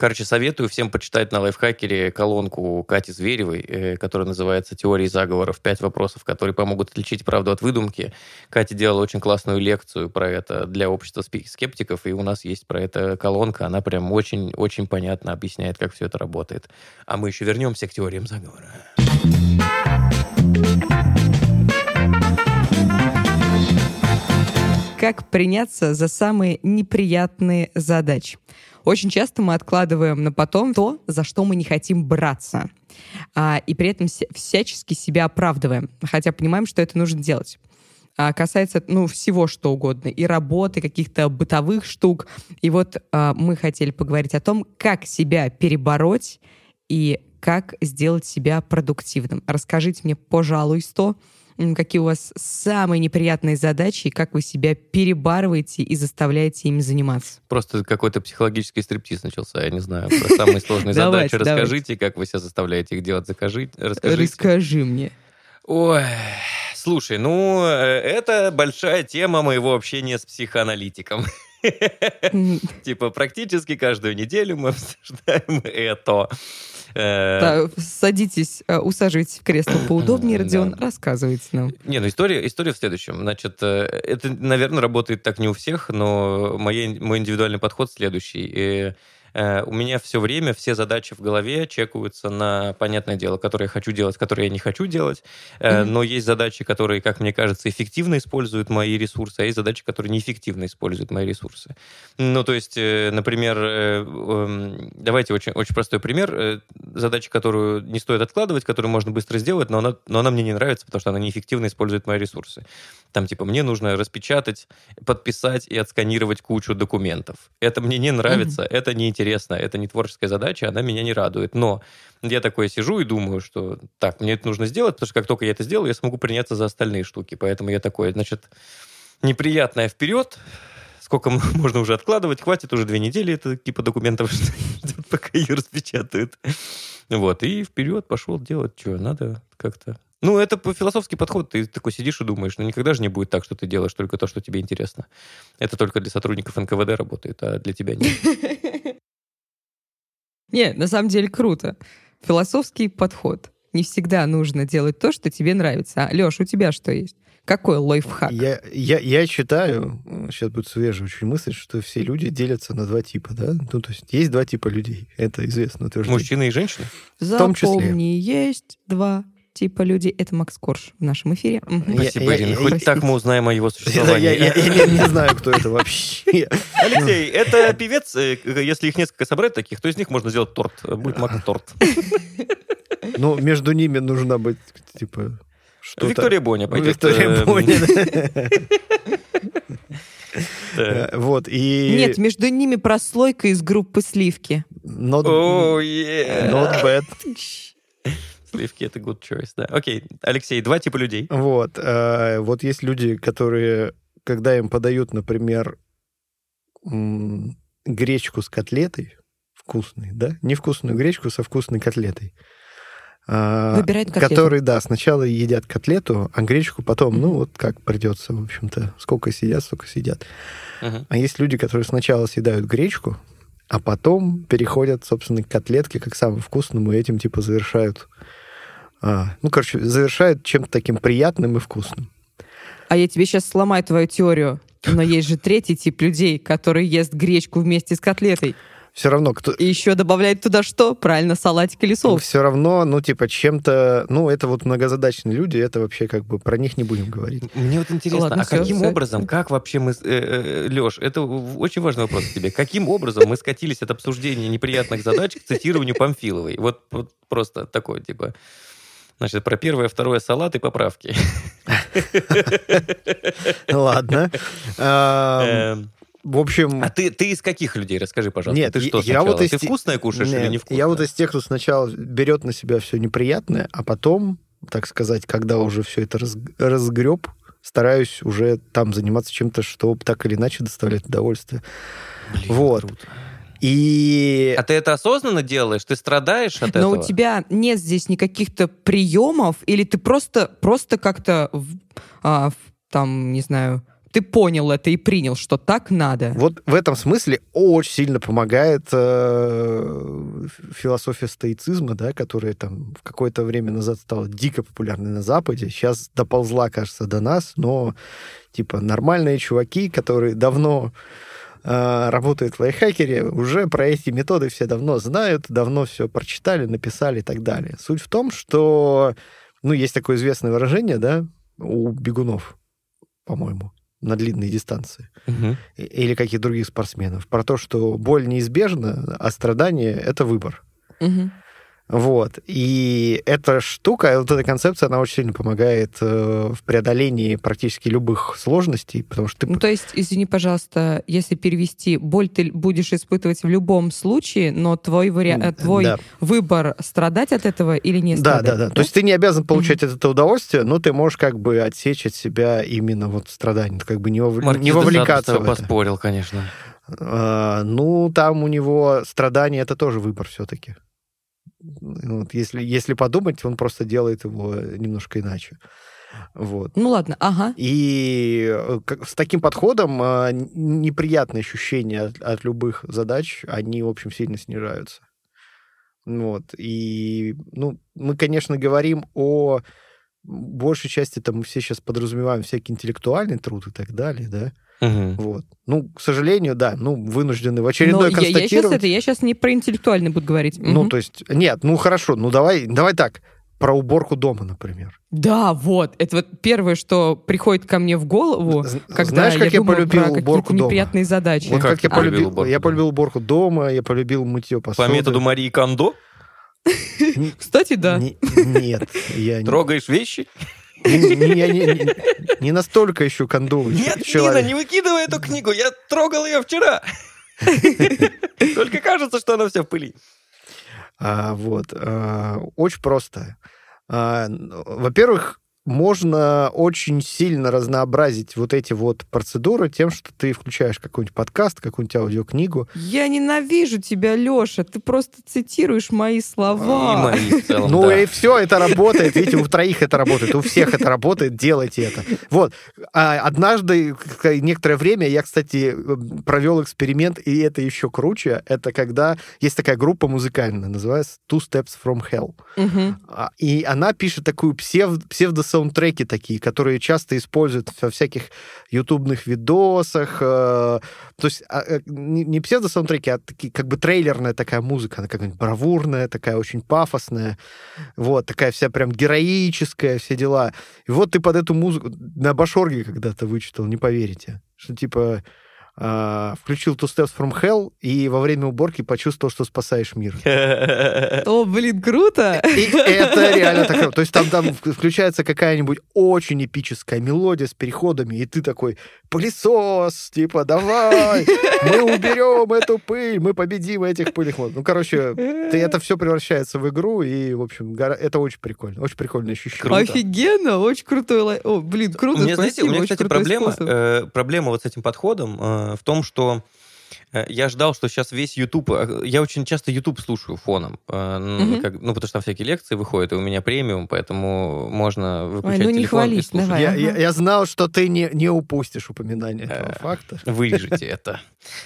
Короче, советую всем почитать на лайфхакере колонку Кати Зверевой, э, которая называется «Теории заговоров. Пять вопросов, которые помогут отличить правду от выдумки». Катя делала очень классную лекцию про это для общества скептиков, и у нас есть про это колонка. Она прям очень-очень понятно объясняет, как все это работает. А мы еще вернемся к теориям заговора. Как приняться за самые неприятные задачи? Очень часто мы откладываем на потом то, за что мы не хотим браться. А, и при этом всячески себя оправдываем, хотя понимаем, что это нужно делать. А, касается ну, всего что угодно, и работы, каких-то бытовых штук. И вот а, мы хотели поговорить о том, как себя перебороть и как сделать себя продуктивным. Расскажите мне, пожалуйста, какие у вас самые неприятные задачи и как вы себя перебарываете и заставляете ими заниматься. Просто какой-то психологический стриптиз начался, я не знаю, про самые сложные задачи. Расскажите, как вы себя заставляете их делать, закажите, расскажите. Расскажи мне. Ой, слушай, ну, э, это большая тема моего общения с психоаналитиком. Типа практически каждую неделю мы обсуждаем это. Э, садитесь, э, усаживайтесь в кресло поудобнее, Родион, рассказывайте нам. Не, ну история, история в следующем. Значит, э, это, наверное, работает так не у всех, но моей, мой индивидуальный подход следующий. Э, у меня все время все задачи в голове чекаются на, понятное дело, которые я хочу делать, которые я не хочу делать, mm-hmm. но есть задачи, которые, как мне кажется, эффективно используют мои ресурсы, а есть задачи, которые неэффективно используют мои ресурсы. Ну, то есть, э, например, эм, давайте очень, очень простой пример. Задача, которую не стоит откладывать, которую можно быстро сделать, но она, но она мне не нравится, потому что она неэффективно использует мои ресурсы. Там, типа, мне нужно распечатать, подписать и отсканировать кучу документов. Это мне не нравится, mm-hmm. это не интересно, это не творческая задача, она меня не радует. Но я такой сижу и думаю, что так, мне это нужно сделать, потому что как только я это сделаю, я смогу приняться за остальные штуки. Поэтому я такой, значит, неприятное вперед, сколько можно уже откладывать, хватит уже две недели это типа документов, пока ее распечатают. Вот, и вперед пошел делать, что надо как-то ну, это философский подход. Ты такой сидишь и думаешь, ну, никогда же не будет так, что ты делаешь только то, что тебе интересно. Это только для сотрудников НКВД работает, а для тебя нет. Не, на самом деле круто. Философский подход. Не всегда нужно делать то, что тебе нравится. А, Леш, у тебя что есть? Какой лайфхак? Я, я, я считаю, сейчас будет свежая очень мысль, что все люди делятся на два типа, да? Ну, то есть есть два типа людей. Это известно утверждение. Мужчины и женщины? В том числе. Запомни, есть два типа люди. Это Макс Корж в нашем эфире. Спасибо, Ирина. Хоть так мы узнаем о его существовании. Я не знаю, кто это вообще. Алексей, это певец. Э, если их несколько собрать таких, то из них можно сделать торт. Будет Макс торт. Ну, между ними нужна быть, типа, что Виктория Боня пойдет. Виктория эм, Боня. Вот, и... Нет, между ними прослойка из группы «Сливки». Not, not bad. Сливки — это good choice, да. Окей, Алексей, два типа людей. Вот. Э, вот есть люди, которые, когда им подают, например, гречку с котлетой, вкусной, да? Невкусную гречку со вкусной котлетой. А, Выбирают котлету. Которые, да, сначала едят котлету, а гречку потом, mm-hmm. ну, вот как придется, в общем-то. Сколько сидят, столько сидят. Uh-huh. А есть люди, которые сначала съедают гречку, а потом переходят, собственно, к котлетке как самому вкусному, и этим, типа, завершают а, ну, короче, завершает чем-то таким приятным и вкусным. А я тебе сейчас сломаю твою теорию. Но есть же третий тип людей, который ест гречку вместе с котлетой. Все равно кто... И еще добавляет туда что? Правильно, салатик или соус. Все равно, ну, типа, чем-то... Ну, это вот многозадачные люди, это вообще как бы про них не будем говорить. Мне вот интересно, Ладно, а все, каким все. образом, как вообще мы... Э, э, Леш, это очень важный вопрос к тебе. Каким образом мы скатились от обсуждения неприятных задач к цитированию Памфиловой? Вот, вот просто такое, типа... Значит, про первое, второе салат и поправки. Ладно. Эм, в общем... А ты, ты из каких людей? Расскажи, пожалуйста. Нет, ты что я вот из... Ты вкусное кушаешь Нет, или невкусное? Я вот из тех, кто сначала берет на себя все неприятное, а потом, так сказать, когда уже все это раз... разгреб, стараюсь уже там заниматься чем-то, что так или иначе доставляет удовольствие. Блин, вот. Круто. И... А ты это осознанно делаешь? Ты страдаешь от Но этого? Но у тебя нет здесь никаких-то приемов, или ты просто, просто как-то, а, там, не знаю, ты понял это и принял, что так надо. Вот в этом смысле очень сильно помогает э, философия стоицизма, да, которая там в какое-то время назад стала дико популярной на Западе. Сейчас доползла, кажется, до нас, но типа нормальные чуваки, которые давно работают в лайфхакере, уже про эти методы все давно знают, давно все прочитали, написали и так далее. Суть в том, что, ну, есть такое известное выражение, да, у бегунов, по-моему, на длинные дистанции. И- Или каких других спортсменов. Про то, что боль неизбежна, а страдание — это выбор. Мгм. Вот. И эта штука, вот эта концепция, она очень сильно помогает э, в преодолении практически любых сложностей, потому что ты... Ну, то есть, извини, пожалуйста, если перевести, боль ты будешь испытывать в любом случае, но твой, вари... э, твой Да. выбор страдать от этого или не Да, страдать. да, да. То есть ты не обязан получать от этого удовольствие, но ты можешь как бы отсечь от себя именно вот страдание, как бы не, вов- Маркиз не вовлекаться в это. поспорил, конечно. А, ну, там у него страдание это тоже выбор все-таки. Вот, если, если подумать, он просто делает его немножко иначе. Вот. Ну ладно, ага. И э, с таким подходом н- неприятные ощущения от, от любых задач, они, в общем, сильно снижаются. Вот. И, ну, мы, конечно, говорим о большей части, там мы все сейчас подразумеваем всякий интеллектуальный труд и так далее, да. Мгм. Вот. Ну, к сожалению, да, ну, вынуждены в очередной Но я, сейчас констатировать. это, я сейчас не про интеллектуальный буду говорить. Ну, Мгм. то есть, нет, ну хорошо, ну давай, давай так, про уборку дома, например. Да, вот. Это вот первое, что приходит ко мне в голову, когда Знаешь, как я, думаю полюбил про уборку дома? неприятные задачи. Вот как как, я полюбил полюбил, уборку я дома? полюбил уборку дома, я полюбил мытье посуды. По методу Марии Кондо Кстати, да. не- Нет, я не, трогаешь вещи. не, я настолько еще кондовый Нет. Нина, не выкидывай эту книгу, я трогал ее вчера. Только кажется, что она вся в пыли. А, вот. а, очень просто. А, во-первых, можно очень сильно разнообразить вот эти вот процедуры тем, что ты включаешь какой-нибудь подкаст, какую-нибудь аудиокнигу. Я ненавижу тебя, Леша. Ты просто цитируешь мои слова. И мои в целом, Ну да. и все, это работает. Видите, у троих это работает, у всех это работает, делайте это. Вот. А однажды, некоторое время, я, кстати, провел эксперимент, и это еще круче. Это когда есть такая группа музыкальная, называется Two Steps from Hell. А, И она пишет такую псев- псевдо-саундтреки такие, которые часто используют во всяких ютубных видосах. э, То есть а, э, не псевдо-саундтреки, а такие, как бы трейлерная такая музыка. Она какая-нибудь бравурная, такая очень пафосная. Вот, такая вся прям героическая, все дела. И вот ты под эту музыку на Башорге когда-то вычитал, не поверите. Что типа включил Two Steps from Hell и во время уборки почувствовал, что спасаешь мир. О, блин, круто! И это реально так. круто. То есть там, там включается какая-нибудь очень эпическая мелодия с переходами, и ты такой, пылесос, типа, давай, мы уберем эту пыль, мы победим этих пыльных мод. Ну, короче, ты, это все превращается в игру, и, в общем, это очень прикольно, очень прикольное ощущение. Круто. Офигенно, очень крутой лай- О, блин, круто, У меня, знаете, у спасибо, меня, кстати, проблема, э, проблема вот с этим подходом э, в том, что э, я ждал, что сейчас весь YouTube... э, Я очень часто YouTube слушаю фоном. э, Мгм. как- ну, потому что там всякие лекции выходят, и у меня премиум, поэтому можно Ой, выключать ну не телефон и хвались, слушать. давай. Я, Ага. я- я знал, что ты не, не упустишь упоминание этого Э, факта. Вырежите это.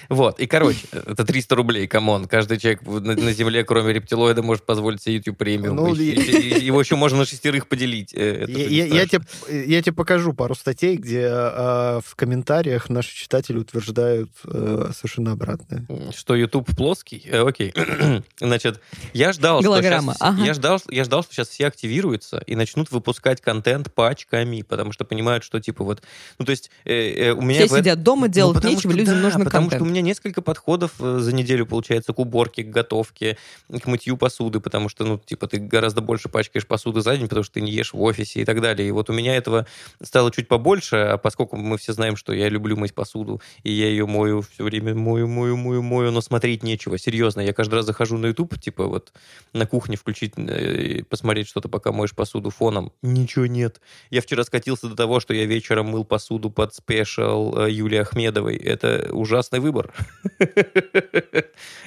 Вот, и, короче, это 300 рублей, come on. Каждый человек на, на Земле, кроме рептилоида, может позволить себе YouTube Premium. Ну, И- и- Его еще можно на шестерых поделить. э, это Я, я- тебе, я тебе покажу пару статей, где э, в комментариях наши читатели утверждают э, совершенно обратное. Что YouTube плоский? Э, окей. Значит, я ждал, что щас- ага. я ждал, я ждал, что сейчас все активируются и начнут выпускать контент пачками, потому что понимают, что типа вот, ну то есть э, э, у меня Все в сидят дома, Ну, делать потому нечего, что людям да, нужно потому контент. что у меня несколько подходов э, за неделю получается к уборке, к готовке, к мытью посуды, потому что, ну, типа, ты гораздо больше пачкаешь посуды за день, потому что ты не ешь в офисе и так далее. И вот у меня этого стало чуть побольше, а поскольку мы все знаем, что я люблю мыть посуду, и я ее мою все время, мою, мою, мою, мою, но смотреть нечего, серьезно. Я каждый раз захожу на YouTube, типа вот на кухне включить, э, посмотреть что-то, пока моешь посуду фоном. Ничего нет. Я вчера скатился до того, что я вечером мыл посуду под special э, Юлии Ахмедовой. Это ужасный выбор.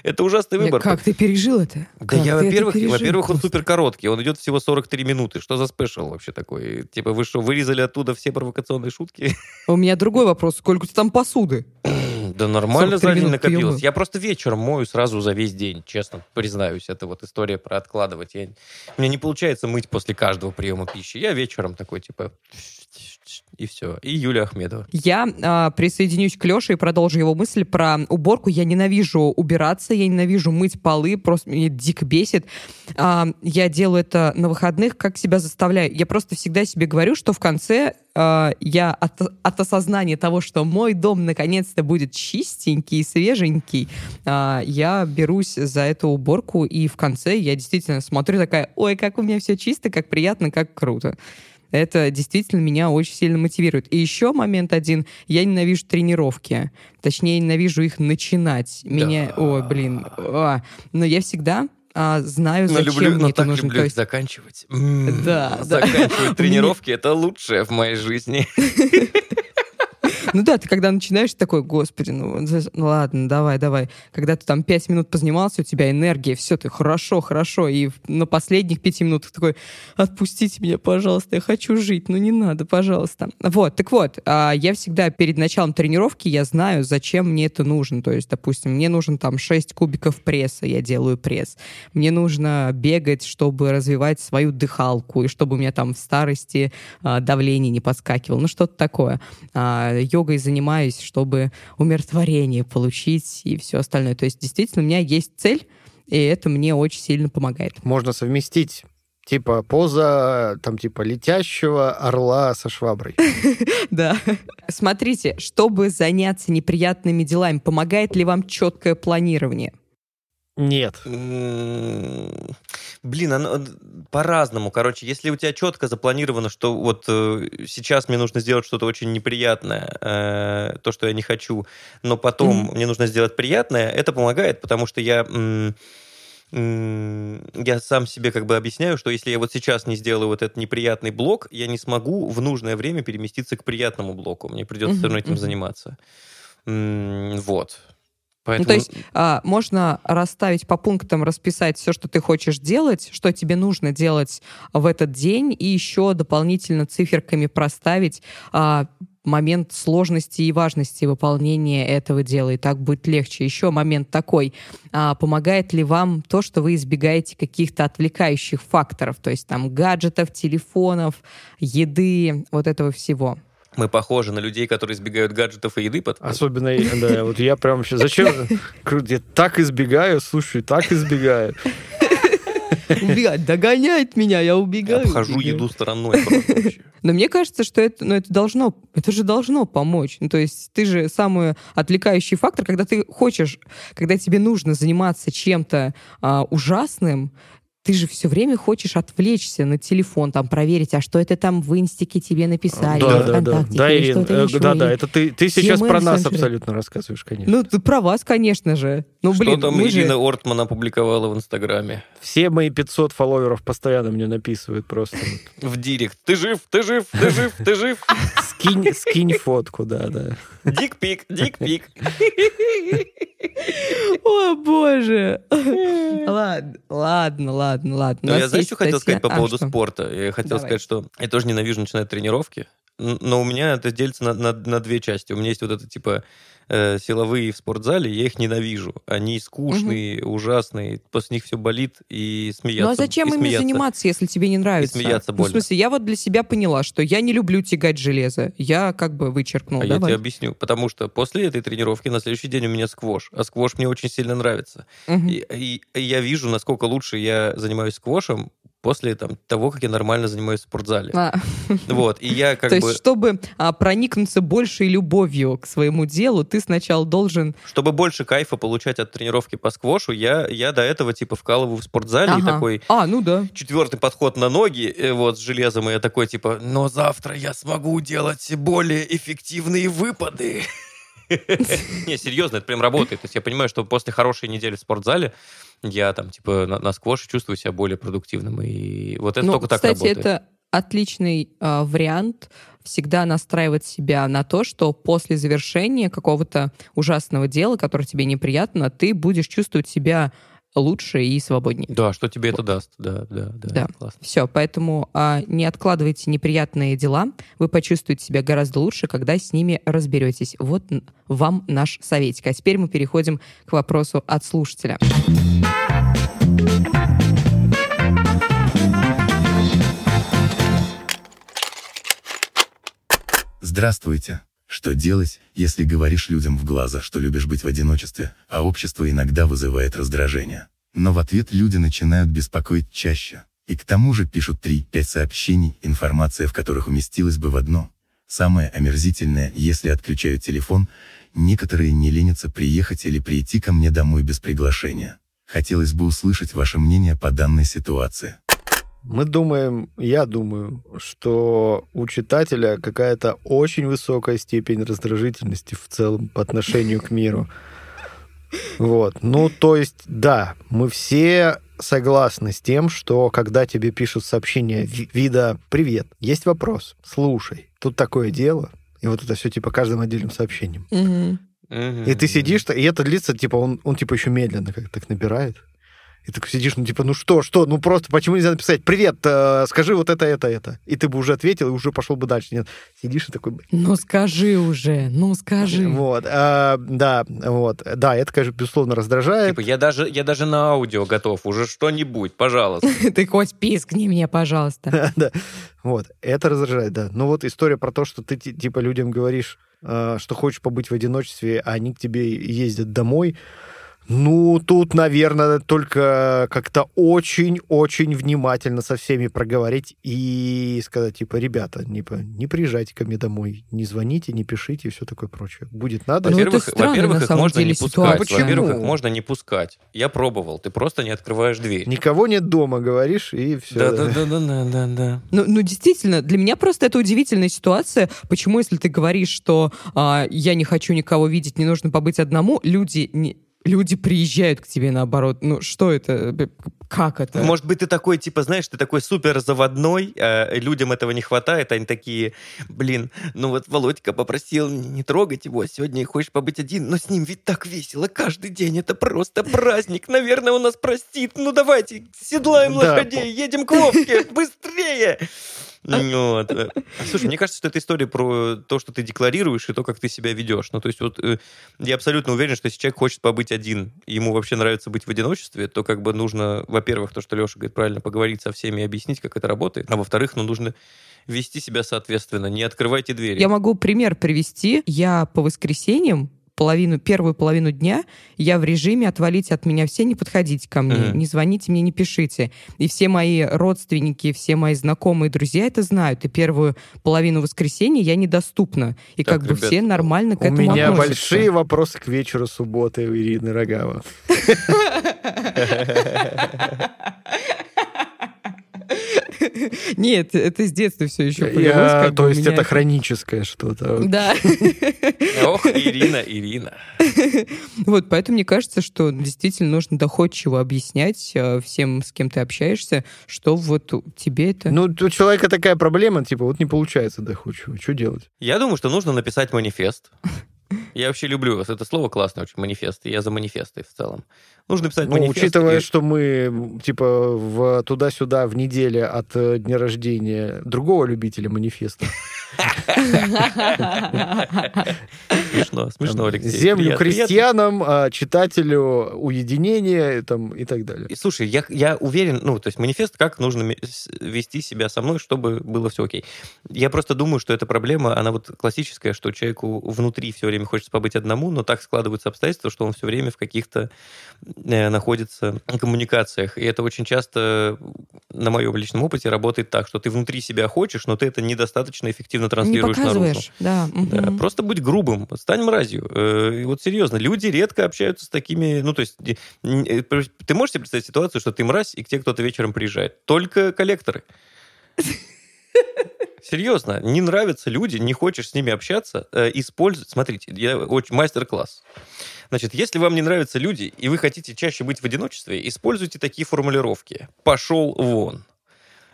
Это ужасный выбор. Как ты пережил это? Да я, во-первых, во-первых, он супер короткий, он идет всего 43 минуты. Что за special вообще такой? Типа вы что, вырезали оттуда все провокационные шутки? У меня другой вопрос. Сколько тебя там посуды? Да нормально за день накопилось. Я просто вечером мою сразу за весь день, честно признаюсь. Это вот история про откладывать. Я... У меня не получается мыть после каждого приема пищи. Я вечером такой, типа, и все. И Юлия Ахмедова. Я э, присоединюсь к Леше и продолжу его мысль про уборку. Я ненавижу убираться, я ненавижу мыть полы, просто меня дико бесит. Э, я делаю это на выходных, как себя заставляю. Я просто всегда себе говорю, что в конце э, я от, от осознания того, что мой дом наконец-то будет чистенький, свеженький, э, я берусь за эту уборку, и в конце я действительно смотрю такая, ой, как у меня все чисто, как приятно, как круто. Это действительно меня очень сильно мотивирует. И еще момент один. Я ненавижу тренировки. Точнее, ненавижу их начинать. Меня... Да. Ой, блин. А. Но я всегда а, знаю, зачем люблю, мне но это так нужно. люблю То есть... заканчивать. Да, Заканчивать тренировки — это лучшее в моей жизни. Ну да, ты когда начинаешь такой, господи, ну, ну ладно, давай, давай. Когда ты там пять минут позанимался, у тебя энергия, все, ты хорошо, хорошо. И на последних пяти минутах такой, отпустите меня, пожалуйста, я хочу жить, ну не надо, пожалуйста. Вот, так вот, а, я всегда перед началом тренировки, я знаю, зачем мне это нужно. То есть, допустим, мне нужен там 6 кубиков пресса, я делаю пресс. Мне нужно бегать, чтобы развивать свою дыхалку, и чтобы у меня там в старости а, давление не подскакивало. Ну, что-то такое а, йогой занимаюсь, чтобы умиротворение получить и все остальное. То есть действительно у меня есть цель, и это мне очень сильно помогает. Можно совместить Типа поза, там, типа летящего орла со шваброй. Да. Смотрите, чтобы заняться неприятными делами, помогает ли вам четкое планирование? Нет. Блин, оно по-разному. Короче, если у тебя четко запланировано, что вот э, сейчас мне нужно сделать что-то очень неприятное, э, то, что я не хочу, но потом mm-hmm. мне нужно сделать приятное, это помогает, потому что я... М- я сам себе как бы объясняю, что если я вот сейчас не сделаю вот этот неприятный блок, я не смогу в нужное время переместиться к приятному блоку. Мне придется mm-hmm. все равно этим заниматься. Вот. Поэтому... Ну, то есть а, можно расставить по пунктам, расписать все, что ты хочешь делать, что тебе нужно делать в этот день, и еще дополнительно циферками проставить а, момент сложности и важности выполнения этого дела, и так будет легче. Еще момент такой, а, помогает ли вам то, что вы избегаете каких-то отвлекающих факторов, то есть там гаджетов, телефонов, еды, вот этого всего? Мы похожи на людей, которые избегают гаджетов и еды. Под... Особенно, да, вот я прям сейчас... Зачем? Я так избегаю, слушай, так избегаю. Убегать, догоняет меня, я убегаю. Я обхожу еду стороной. Но мне кажется, что это, ну, это должно, это же должно помочь. Ну, то есть ты же самый отвлекающий фактор, когда ты хочешь, когда тебе нужно заниматься чем-то а, ужасным, ты же все время хочешь отвлечься на телефон, там проверить, а что это там в инстике тебе написали, да, да, да. Да, Ирин, э, да, да, это ты, ты сейчас про нас абсолютно рассказываешь, конечно. Ну, ты про вас, конечно же. Ну, что блин, там Ирина же... Ортман опубликовала в Инстаграме? Все мои 500 фолловеров постоянно мне написывают просто. В директ. Ты жив, ты жив, ты жив, ты жив. Скинь, скинь фотку, да, да. Дик-пик, дик-пик. О, боже. Ладно, ладно, ладно, ладно. Ну, я знаешь, что хотел сказать по а, поводу спорта? Я хотел сказать, что я тоже ненавижу начинать тренировки, но у меня это делится на, на, на две части. У меня есть вот это, типа, э, силовые в спортзале, я их ненавижу. Они скучные, угу. ужасные, после них все болит и смеяться. Ну а зачем ими заниматься, если тебе не нравится? И смеяться больно. Ну, в смысле, я вот для себя поняла, что я не люблю тягать железо. Я как бы вычеркнул. А Давай. я тебе объясню. Потому что после этой тренировки на следующий день у меня сквош. А сквош мне очень сильно нравится. Угу. И, и, и я вижу, насколько лучше я занимаюсь сквошем после там, того, как я нормально занимаюсь в спортзале. А. Вот, и я как То бы... есть, чтобы а, проникнуться большей любовью к своему делу, ты сначала должен... Чтобы больше кайфа получать от тренировки по сквошу, я, я до этого типа вкалываю в спортзале ага. и такой... А, ну да. Четвертый подход на ноги, э, вот, с железом, и я такой типа, но завтра я смогу делать более эффективные выпады. Не, серьезно, это прям работает. То есть я понимаю, что после хорошей недели в спортзале я там, типа, на, на сквоше чувствую себя более продуктивным. И вот это Ну, только так кстати, работает. это отличный а, вариант всегда настраивать себя на то, что после завершения какого-то ужасного дела, которое тебе неприятно, ты будешь чувствовать себя лучше и свободнее. Да, что тебе это даст. Да, да, да. Да. Классно. Все, поэтому а, не откладывайте неприятные дела, вы почувствуете себя гораздо лучше, когда с ними разберетесь. Вот вам наш советик. А теперь мы переходим к вопросу от слушателя. Здравствуйте. Что делать, если говоришь людям в глаза, что любишь быть в одиночестве, а общество иногда вызывает раздражение? Но в ответ люди начинают беспокоить чаще. И к тому же пишут 3-5 сообщений, информация в которых уместилась бы в одно. Самое омерзительное, если отключают телефон, некоторые не ленятся приехать или прийти ко мне домой без приглашения. Хотелось бы услышать ваше мнение по данной ситуации. Мы думаем, я думаю, что у читателя какая-то очень высокая степень раздражительности в целом по отношению к миру. Вот. Ну, то есть, да, мы все согласны с тем, что когда тебе пишут сообщение ви- вида «Привет, есть вопрос, слушай, тут такое дело», и вот это все типа каждым отдельным сообщением. И ты сидишь, и это длится, типа, он, он типа еще медленно как так набирает. И ты сидишь, ну, типа, ну что, что, ну просто почему нельзя написать «Привет, э, скажи вот это, это, это». И ты бы уже ответил, и уже пошел бы дальше. Нет, сидишь и такой... Ну скажи уже, ну скажи. Вот, а, да, вот. Да, это, конечно, безусловно раздражает. Типа, я даже, я даже на аудио готов, уже что-нибудь, пожалуйста. Ты хоть пискни мне, пожалуйста. да. Вот, это раздражает, да. Ну вот история про то, что ты ти- типа людям говоришь, э, что хочешь побыть в одиночестве, а они к тебе ездят домой. Ну, тут, наверное, только как-то очень-очень внимательно со всеми проговорить и сказать, типа, ребята, не, не приезжайте ко мне домой, не звоните, не пишите и все такое прочее. Будет надо. Ну, это Во-первых, странная, во-первых, на их самом можно деле, не пускать. ситуация. Во-первых, их Почему? можно не пускать. Я пробовал, ты просто не открываешь дверь. Никого нет дома, говоришь, и все. Да, да, да, да, да, да, да. Ну, ну, действительно, для меня просто это удивительная ситуация. Почему, если ты говоришь, что а, я не хочу никого видеть, не нужно побыть одному, люди не- люди приезжают к тебе наоборот. Ну, что это? Как это? Может быть, ты такой, типа, знаешь, ты такой супер заводной, э, людям этого не хватает, они такие, блин, ну вот Володька попросил не трогать его, а сегодня хочешь побыть один, но с ним ведь так весело каждый день, это просто праздник, наверное, он нас простит, ну давайте, седлаем Да. лошадей, едем к Вовке, быстрее! Вот. э. Слушай, мне кажется, что это история про то, что ты декларируешь, и то, как ты себя ведешь. Ну, то есть вот э, я абсолютно уверен, что если человек хочет побыть один, ему вообще нравится быть в одиночестве, то как бы нужно, во-первых, то, что Леша говорит правильно, поговорить со всеми и объяснить, как это работает, а во-вторых, ну, нужно вести себя соответственно, не открывайте двери. Я могу пример привести. Я по воскресеньям половину, первую половину дня я в режиме отвалите от меня все, не подходите ко мне, Мгм. не звоните мне, не пишите. И все мои родственники, все мои знакомые, друзья это знают. И первую половину воскресенья я недоступна. И Так, как бы ребята, все нормально к У этому меня относятся. большие вопросы к вечеру субботы у Ирины Рогава. Нет, это с детства все еще Я- то есть меня это хроническое что-то. Да. Ох, Ирина, Ирина. Вот, поэтому мне кажется, что действительно нужно доходчиво объяснять э, всем, с кем ты общаешься, что вот тебе это... Ну, у человека такая проблема, типа, вот не получается доходчиво. Что делать? Я думаю, что нужно написать манифест. Я вообще люблю это слово классное очень, манифесты. Я за манифесты в целом. Нужно написать Ну, манифест. учитывая, и- что мы, типа, в туда-сюда в неделе от э, дня рождения другого любителя манифеста. Смешно, смешно, Алексей. Землю крестьянам, а читателю уединение там, и так далее. И, Слушай, я, я уверен, ну, то есть манифест, как нужно вести себя со мной, чтобы было все окей. Я просто думаю, что эта проблема, она вот классическая, что человеку внутри все время хочется побыть одному, но так складываются обстоятельства, что он все время в каких-то э, находится коммуникациях. И это очень часто на моем личном опыте работает так, что ты внутри себя хочешь, но ты это недостаточно эффективно не транслируешь наружу. показываешь, да. Да, мгм. просто будь грубым, стань мразью. Э, и вот серьезно, люди редко общаются с такими, ну, то есть, э, ты можешь себе представить ситуацию, что ты мразь, и к тебе кто-то вечером приезжает? Только коллекторы. Серьезно, не нравятся люди, не хочешь с ними общаться, э, используй. Смотрите, я очень мастер-класс. Значит, если вам не нравятся люди, и вы хотите чаще быть в одиночестве, используйте такие формулировки. Пошел вон.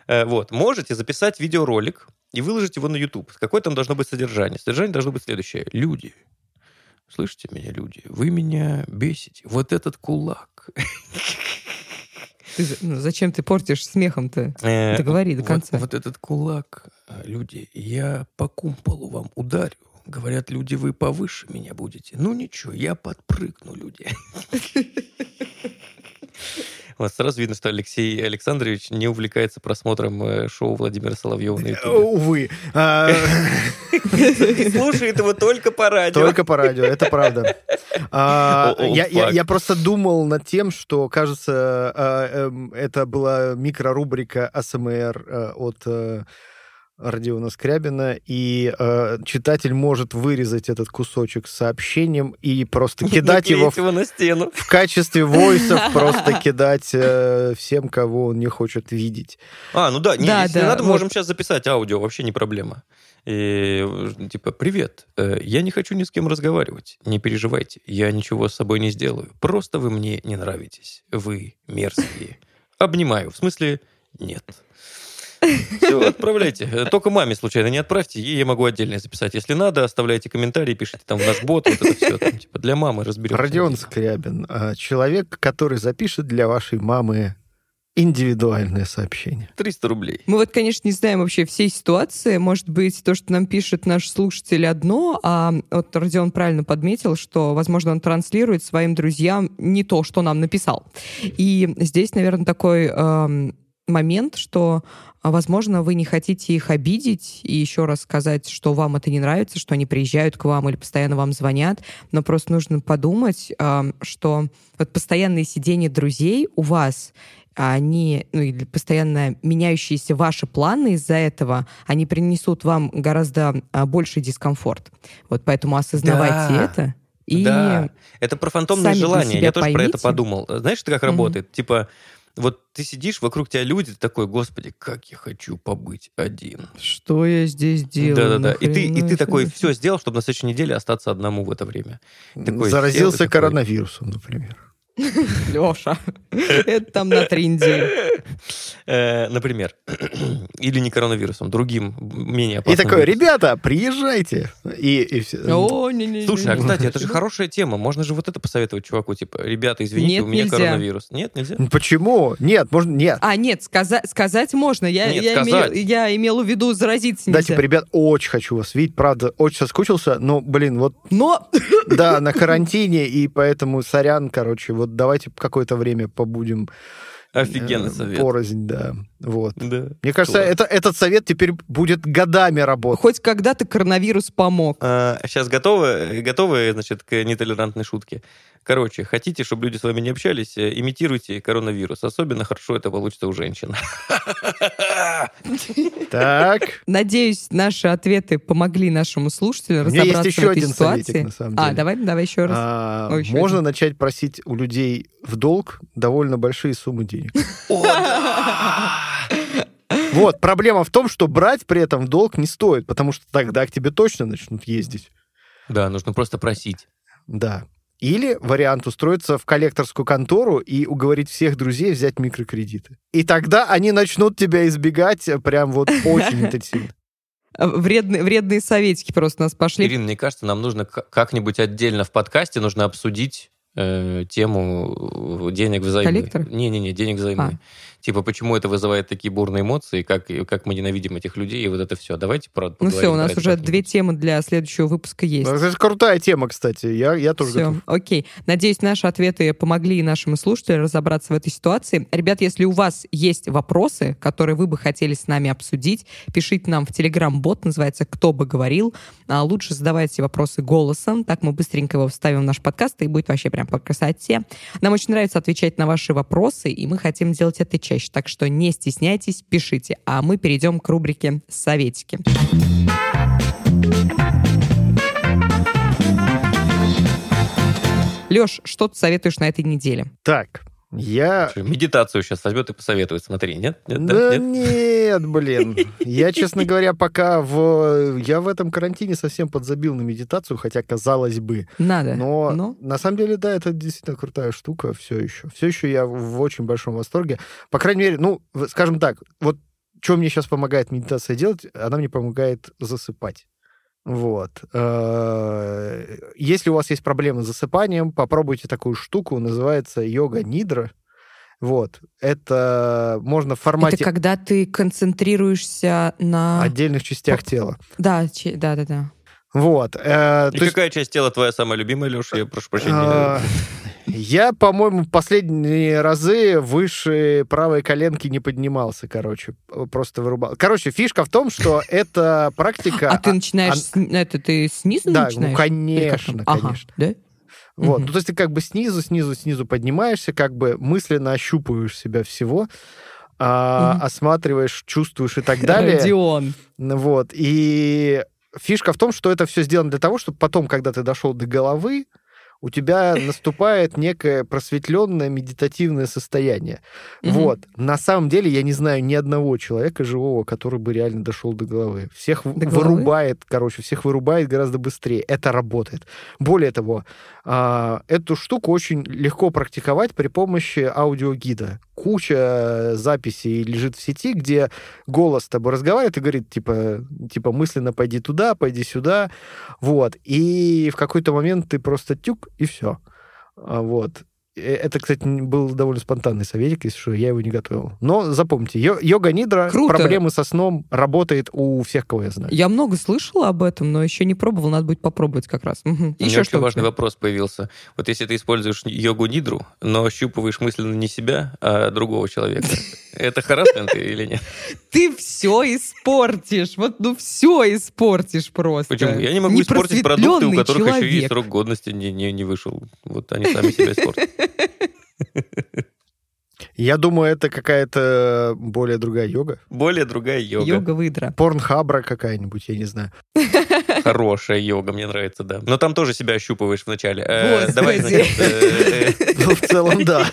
Э, вот. Можете записать видеоролик и выложить его на YouTube. Какое там должно быть содержание? Содержание должно быть следующее. Люди. Слышите меня, люди? Вы меня бесите. Вот этот кулак. Ты ну, зачем ты портишь смехом-то? Э, Договори до вот- конца. Вот этот кулак, э, люди, я по кумполу вам ударю. Говорят, люди, вы повыше меня будете. Ну ничего, я подпрыгну, люди. Вот сразу видно, что Алексей Александрович не увлекается просмотром э, шоу Владимира Соловьева на Э, Ютубе. Увы. А, Слушает его только по радио. Только по радио, это правда. А, Я просто думал над тем, что, кажется, а, эм, это была микрорубрика АСМР э, от э, Родиона Скрябина, и э, читатель может вырезать этот кусочек с сообщением и просто кидать его его на стену. в качестве войсов, просто кидать э, всем, кого он не хочет видеть. А, ну да, не, Да, если да, надо, вот. можем сейчас записать аудио, вообще не проблема. И, э, типа, привет, э, я не хочу ни с кем разговаривать, не переживайте, я ничего с собой не сделаю, просто вы мне не нравитесь, вы мерзкие. Обнимаю, в смысле, нет. Все, отправляйте. Э, Только маме случайно не отправьте, ей я могу отдельно записать. Если надо, оставляйте комментарии, пишите там в наш бот, вот это все. Там, типа, для мамы разберемся. Родион Скрябин, а, человек, который запишет для вашей мамы индивидуальное сообщение. 300 рублей. Мы вот, конечно, не знаем вообще всей ситуации. Может быть, то, что нам пишет наш слушатель, одно, а вот Родион правильно подметил, что, возможно, он транслирует своим друзьям не то, что нам написал. И здесь, наверное, такой эм, момент, что, а, возможно, вы не хотите их обидеть и еще раз сказать, что вам это не нравится, что они приезжают к вам или постоянно вам звонят, но просто нужно подумать, эм, что вот постоянные сидения друзей у вас они, ну, или постоянно меняющиеся ваши планы из-за этого, они принесут вам гораздо а, больший дискомфорт. Вот поэтому осознавайте Да. это. И Да, это про фантомное желание. Я тоже про это подумал. Знаешь, это как Мгм. работает? Типа, вот ты сидишь, вокруг тебя люди, ты такой, господи, как я хочу побыть один. что я здесь делаю? Да-да-да. И ты, и ты такой все сделал, чтобы на следующей неделе остаться одному в это время. Такой сел Заразился такой- коронавирусом, например. Леша, это там на три недели. Э, Например. Или не коронавирусом, другим, менее И опасным такой, вирусом. ребята, приезжайте. И, и все. О, не-не-не. Слушай, а кстати, это же хорошая тема. Можно же вот это посоветовать чуваку, типа, ребята, извините, Нет, у меня нельзя. коронавирус. Нет, нельзя? Ну, Почему? Нет, можно, нет. А, нет, сказать, сказать можно. Я, Нет, я, сказать. я имела в виду заразиться Да, нельзя. типа, ребят, очень хочу вас видеть, правда, очень соскучился, но, блин, вот, Но да, на карантине, и поэтому сорян, короче, вот давайте какое-то время побудем Офигенный э, совет. порознь, да, вот. Да. Мне кажется, Класс. это, этот совет теперь будет годами работать. хоть когда-то коронавирус помог. сейчас готовы, готовы, значит, к нетолерантной шутке. Короче, хотите, чтобы люди с вами не общались, э, имитируйте коронавирус. Особенно хорошо это получится у женщин. Так, Надеюсь, наши ответы помогли нашему слушателю У меня есть разобраться еще в этой один ситуации. советик, на самом А, деле. давай, давай еще раз. а, Ой, еще можно один. начать просить у людей в долг довольно большие суммы денег. Вот, проблема в том, что брать при этом в долг не стоит, потому что тогда к тебе точно начнут ездить. Да, нужно просто просить. Да. Или вариант устроиться в коллекторскую контору и уговорить всех друзей взять микрокредиты. И тогда они начнут тебя избегать э, прям вот очень интенсивно. А, Вредные, вредные советики просто у нас пошли. Ирина, мне кажется, нам нужно как-нибудь отдельно в подкасте нужно обсудить э, тему денег взаймы. Коллекторы? Не-не-не, денег взаймы. А. Типа, почему это вызывает такие бурные эмоции, как, как мы ненавидим этих людей, и вот это все. Давайте про Ну все, у нас уже две темы для следующего выпуска есть. Это же крутая тема, кстати. Я, я тоже Все, готов. окей. Надеюсь, наши ответы помогли нашим слушателям разобраться в этой ситуации. Ребят, если у вас есть вопросы, которые вы бы хотели с нами обсудить, пишите нам в Telegram-бот, называется «Кто бы говорил». А лучше задавайте вопросы голосом, так мы быстренько его вставим в наш подкаст, и будет вообще прям по красоте. Нам очень нравится отвечать на ваши вопросы, и мы хотим делать это чаще, так что не стесняйтесь, пишите. А мы перейдем к рубрике «Советики». Леш, что ты советуешь на этой неделе? Так, Я... Медитацию сейчас возьмет и посоветует, смотри, нет? нет да, нет? нет, блин. Я, честно говоря, пока в... Я в этом карантине совсем подзабил на медитацию, хотя казалось бы. Надо. Но, но на самом деле, да, это действительно крутая штука все еще. Все еще я в очень большом восторге. По крайней мере, ну, скажем так, вот что мне сейчас помогает медитация делать, она мне помогает засыпать. Вот. Э, если у вас есть проблемы с засыпанием, попробуйте такую штуку, называется йога-нидра. Вот. Это можно в формате... Это когда ты концентрируешься на... Отдельных частях тела. Да, да, да, да. Вот. Э, И какая есть... часть тела твоя самая любимая, Леша? Я прошу прощения. А, я, по-моему, последние разы выше правой коленки не поднимался, короче, просто вырубал. Короче, фишка в том, что это практика... А ты начинаешь... Это ты снизу начинаешь? Да, ну, конечно, конечно. Да? Вот, ну то есть ты как бы снизу, снизу, снизу поднимаешься, как бы мысленно ощупываешь себя всего, а, осматриваешь, чувствуешь и так далее. Родион. Вот, и фишка в том, что это все сделано для того, чтобы потом, когда ты дошел до головы, у тебя наступает некое просветленное медитативное состояние. Вот. На самом деле я не знаю ни одного человека живого, который бы реально дошел до головы. Всех до вырубает, короче, всех вырубает гораздо быстрее. Это работает. Более того, а, эту штуку очень легко практиковать при помощи аудиогида. Куча записей лежит в сети, где голос с тобой разговаривает и говорит, типа, типа мысленно пойди туда, пойди сюда. Вот. И в какой-то момент ты просто тюк, и все. А, вот. Это, кстати, был довольно спонтанный советик, если что, я его не готовил. Но запомните, йога нидра, Круто. проблемы со сном работает у всех, кого я знаю. Я много слышала об этом, но еще не пробовал, надо будет попробовать как раз. Угу. Еще что важный вопрос появился. Вот если ты используешь йогу нидру, но ощупываешь мысленно не себя, а другого человека, это харасмент или нет? Ты все испортишь. Вот, ну, все испортишь просто. Почему? Я не могу испортить продукты, у которых еще есть срок годности не, не, не вышел. Вот они сами себя испортят. Я думаю, это какая-то более другая йога. Более другая йога. Йога-выдра. Порнхабра какая-нибудь, я не знаю. Хорошая йога, мне нравится, да. Но там тоже себя ощупываешь вначале. Э, давай. Э, ну, в целом, да.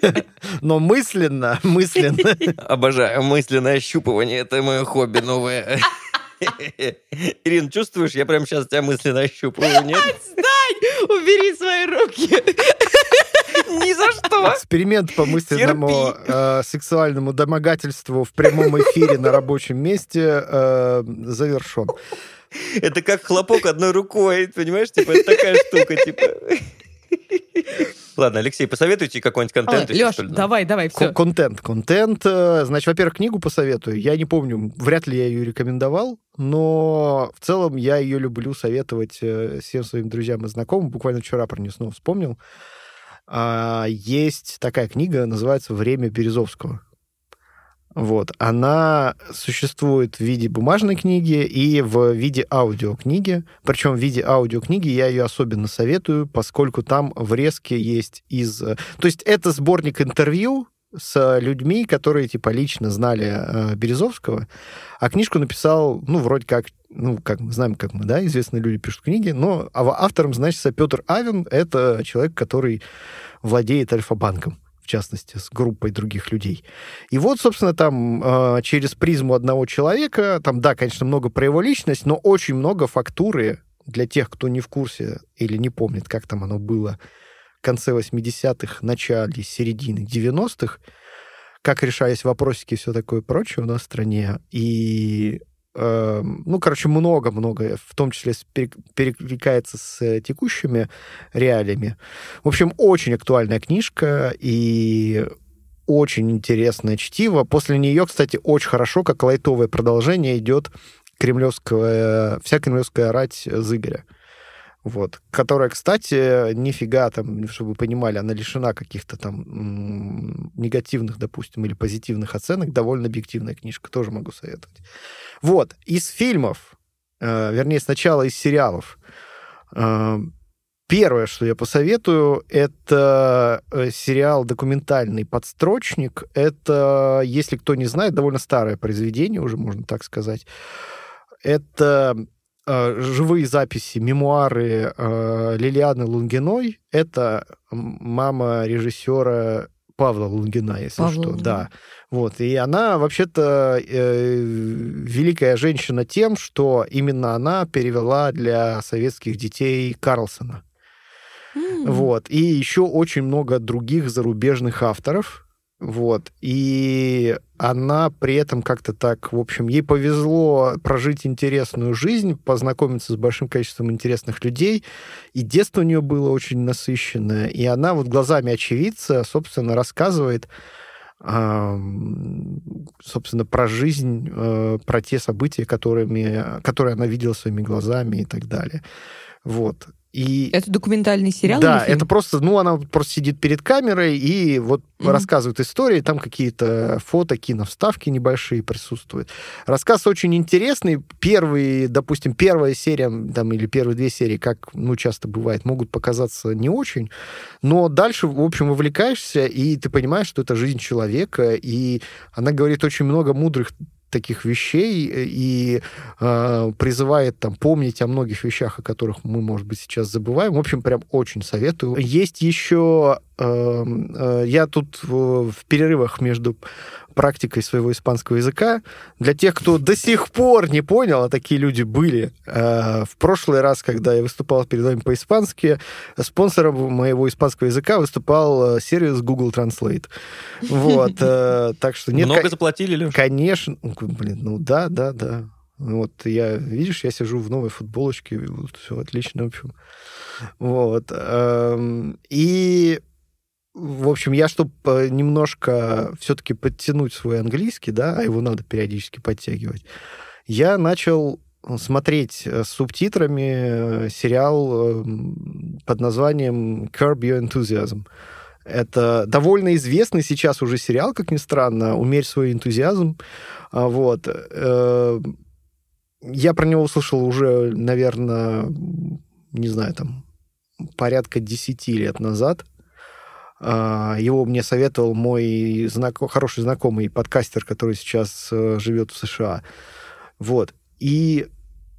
Но мысленно, мысленно. Обожаю мысленное ощупывание. Это мое хобби новое. Ирин, чувствуешь, я прямо сейчас тебя мысленно ощупываю, нет? Отстань! Убери свои руки! Ни за что. Эксперимент по мысленному э, сексуальному домогательству в прямом эфире на рабочем месте э, завершен. Это как хлопок одной рукой, понимаешь? Типа, это такая штука, типа... Ладно, Алексей, посоветуйте какой-нибудь контент. Леш, давай, давай, все. Контент. Контент. Э, значит, во-первых, книгу посоветую. Я не помню, вряд ли я ее рекомендовал, но в целом я ее люблю советовать э, всем своим друзьям и знакомым. Буквально вчера про нее снова вспомнил. А, есть такая книга, называется «Время Березовского». Вот. Она существует в виде бумажной книги и в виде аудиокниги. Причем в виде аудиокниги я ее особенно советую, поскольку там врезки есть из... То есть это сборник интервью с людьми, которые типа лично знали э, Березовского, а книжку написал, ну, вроде как, ну, как мы знаем, как мы, да, известные люди пишут книги, но автором значится Петр Авен, это человек, который владеет Альфа-банком частности, с группой других людей. И вот, собственно, там э, через призму одного человека, там, да, конечно, много про его личность, но очень много фактуры для тех, кто не в курсе или не помнит, как там оно было в конце 80-х, начале, середины 90-х, как решались вопросики и все такое прочее у нас в стране. И Эм, ну, короче, много-много, в том числе перекликается с текущими реалиями. В общем, очень актуальная книжка и очень интересное чтиво. После нее, кстати, очень хорошо, как лайтовое продолжение идет кремлевская, вся кремлевская рать Зыгоря вот, которая, кстати, нифига там, чтобы вы понимали, она лишена каких-то там негативных, допустим, или позитивных оценок, довольно объективная книжка, тоже могу советовать. Вот, из фильмов, э, вернее, сначала из сериалов, э, Первое, что я посоветую, это э, сериал документальный «Подстрочник». Это, если кто не знает, довольно старое произведение, уже можно так сказать. Это Э, живые записи, мемуары э, Лилианы Лунгиной. Это мама режиссера Павла Лунгина, если Павла что, Лунгина. да. Вот, и она вообще-то э, великая женщина тем, что именно она перевела для советских детей Карлсона. М. Вот. И еще очень много других зарубежных авторов. Вот. И она при этом как-то так, в общем, ей повезло прожить интересную жизнь, познакомиться с большим количеством интересных людей. И детство у нее было очень насыщенное. И она вот глазами очевидца, собственно, рассказывает собственно, про жизнь, э, про те события, которыми, которые она видела своими глазами и так далее. Вот. И Это документальный сериал? да, это просто, ну, она просто сидит перед камерой и вот Мгм. рассказывает истории, там какие-то фото, киновставки небольшие присутствуют. Рассказ очень интересный. Первый, допустим, первая серия, там, или первые две серии, как, ну, часто бывает, могут показаться не очень, но дальше, в общем, вовлекаешься, и ты понимаешь, что это жизнь человека, и она говорит очень много мудрых таких вещей и э, призывает там помнить о многих вещах, о которых мы, может быть, сейчас забываем. В общем, прям очень советую. Есть еще... э, э, я тут в, в перерывах между практикой своего испанского языка. Для тех, кто до сих пор не понял, а такие люди были, э, в прошлый раз, когда я выступал перед вами по-испански, спонсором моего испанского языка выступал э, сервис Google Translate. Вот. э, Так что нет... Много заплатили, Леш? Конечно, Ну, блин, ну да, да, да. Вот я, видишь, я сижу в новой футболочке, вот все отлично, в общем. Вот. эм, И, в общем, я, чтобы немножко все-таки подтянуть свой английский, да, а его надо периодически подтягивать, я начал смотреть э, с субтитрами э, сериал эм, под названием Curb Your Enthusiasm. Это довольно известный сейчас уже сериал, как ни странно, «Умерь свой энтузиазм». А, Вот. Э, Я про него услышал уже, наверное, не знаю, там, порядка 10 лет назад. А, Его мне советовал мой знако- хороший знакомый подкастер, который сейчас э, живет в США. Вот. И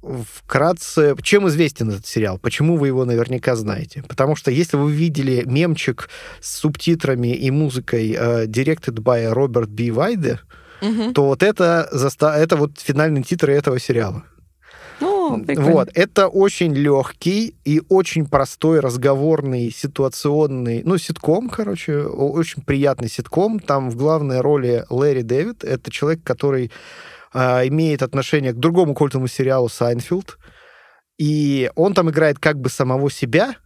вкратце, чем известен этот сериал? Почему вы его наверняка знаете? Потому что если вы видели мемчик с субтитрами и музыкой э, Directed by Роберт Би Вайде, Мгм. то вот это, заста... это вот финальные титры этого сериала. Ну, прикольно. Вот, это очень легкий и очень простой разговорный ситуационный, ну, ситком, короче, очень приятный ситком. Там в главной роли Лэри Дэвид. Это человек, который имеет отношение к другому культовому сериалу «Seinfeld». И он там играет как бы самого себя,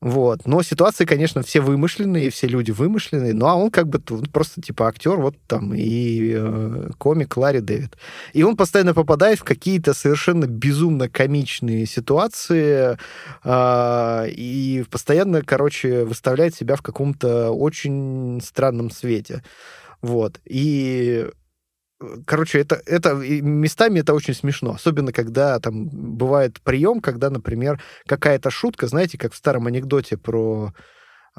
вот. Но ситуации, конечно, все вымышленные, все люди вымышленные. Ну, а он как бы просто типа актер, вот там и э, комик Ларри Дэвид. И он постоянно попадает в какие-то совершенно безумно комичные ситуации а, и постоянно, короче, выставляет себя в каком-то очень странном свете. Вот. И Короче, это, это местами это очень смешно, особенно когда там бывает прием, когда, например, какая-то шутка, знаете, как в старом анекдоте про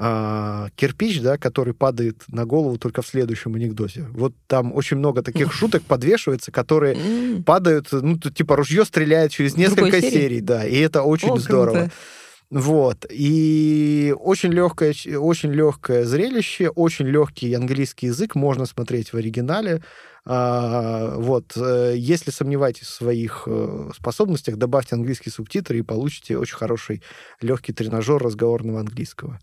а, кирпич, да, который падает на голову только в следующем анекдоте. Вот там очень много таких шуток подвешивается, которые падают, ну, типа ружье стреляет через несколько серий, да, и это очень здорово. Вот. И очень легкое, очень легкое зрелище, очень легкий английский язык, можно смотреть в оригинале. А, вот. э, Если сомневаетесь в своих э, способностях, добавьте английские субтитры и получите очень хороший легкий тренажер разговорного английского.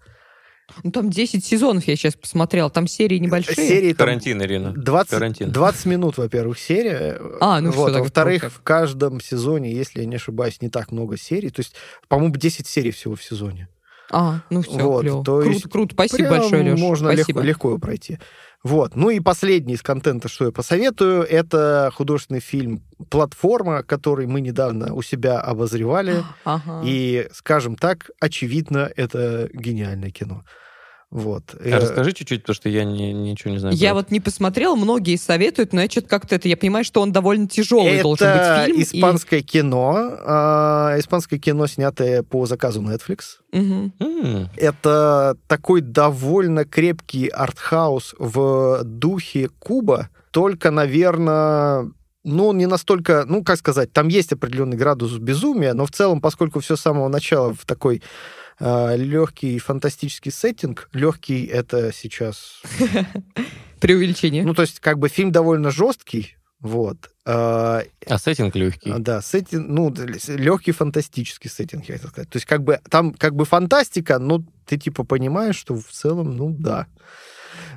Ну, там 10 сезонов я сейчас посмотрел. Там серии небольшие. Серии там Карантин, Ирина. 20, Карантин. 20 минут, во-первых, серия. А, ну вот. так Во-вторых, в каждом сезоне, если я не ошибаюсь, не так много серий. То есть, по-моему, 10 серий всего в сезоне. А, ну все, Вот, клево. то Круто, есть круто. Спасибо Прям большое, Леш. Можно Спасибо. легко, легко его пройти. Вот. Ну и последний из контента, что я посоветую, это художественный фильм «Платформа», который мы недавно у себя обозревали. Ага. И, скажем так, очевидно, это гениальное кино. Вот. А Э, Расскажи чуть-чуть, потому что я не- ничего не знаю. Я вот не посмотрела, многие советуют, но я что-то как-то это... Я понимаю, что он довольно тяжелый это должен быть фильм. и- испанское кино. а, испанское кино, снятое по заказу Netflix. Это. М, Это такой довольно крепкий артхаус в духе Куба, только, наверное, ну, не настолько, ну, как сказать, там есть определенный градус безумия, но в целом, поскольку все с самого начала в такой легкий фантастический сеттинг. Легкий это сейчас... Преувеличение. Ну, то есть, как бы фильм довольно жесткий, вот. А, а сеттинг легкий. Да, сеттинг, ну, легкий фантастический сеттинг, я хотел сказать. То есть, как бы, там как бы фантастика, но ты типа понимаешь, что в целом, ну, да.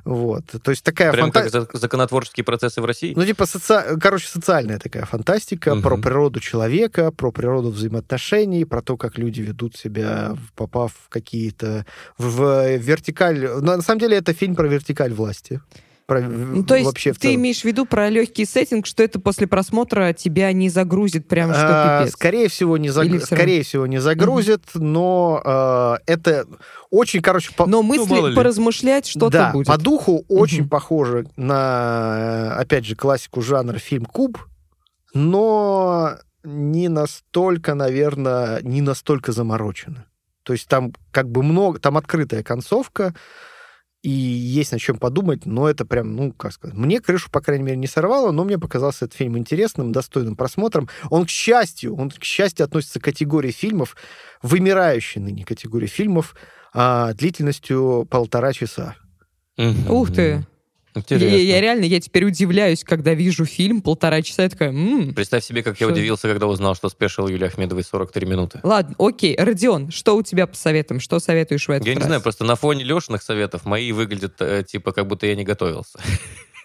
Вот. То есть такая Прям фанта... как законотворческие процессы в России? Ну, типа, соци... короче, социальная такая фантастика угу. про природу человека, про природу взаимоотношений, про то, как люди ведут себя, попав в какие-то... в вертикаль... Но, на самом деле это фильм про вертикаль власти. Про, ну, то есть вообще ты имеешь в виду про легкий сеттинг, что это после просмотра тебя не загрузит прям что а, пипец? Скорее всего, не, заг... скорее всего, не загрузит, угу. но а, это очень, короче... По... Но мысли ну, поразмышлять что-то да, будет. по духу очень угу. похоже на, опять же, классику жанра фильм «Куб», но не настолько, наверное, не настолько заморочено. То есть там как бы много, там открытая концовка, и есть над чем подумать, но это прям, ну, как сказать, мне крышу, по крайней мере, не сорвало, но мне показался этот фильм интересным, достойным просмотром. Он, к счастью, он, к счастью, относится к категории фильмов, вымирающей ныне категории фильмов, а, длительностью полтора часа. Ух ты! Интересно. Я, я реально, я теперь удивляюсь, когда вижу фильм полтора часа, я такая, м-м, Представь себе, как что? я удивился, когда узнал, что спешил Юлии Ахмедовой 43 минуты. Ладно, окей. Родион, что у тебя по советам? Что советуешь в этот Я раз? не знаю, просто на фоне Лешиных советов мои выглядят, э, типа, как будто я не готовился.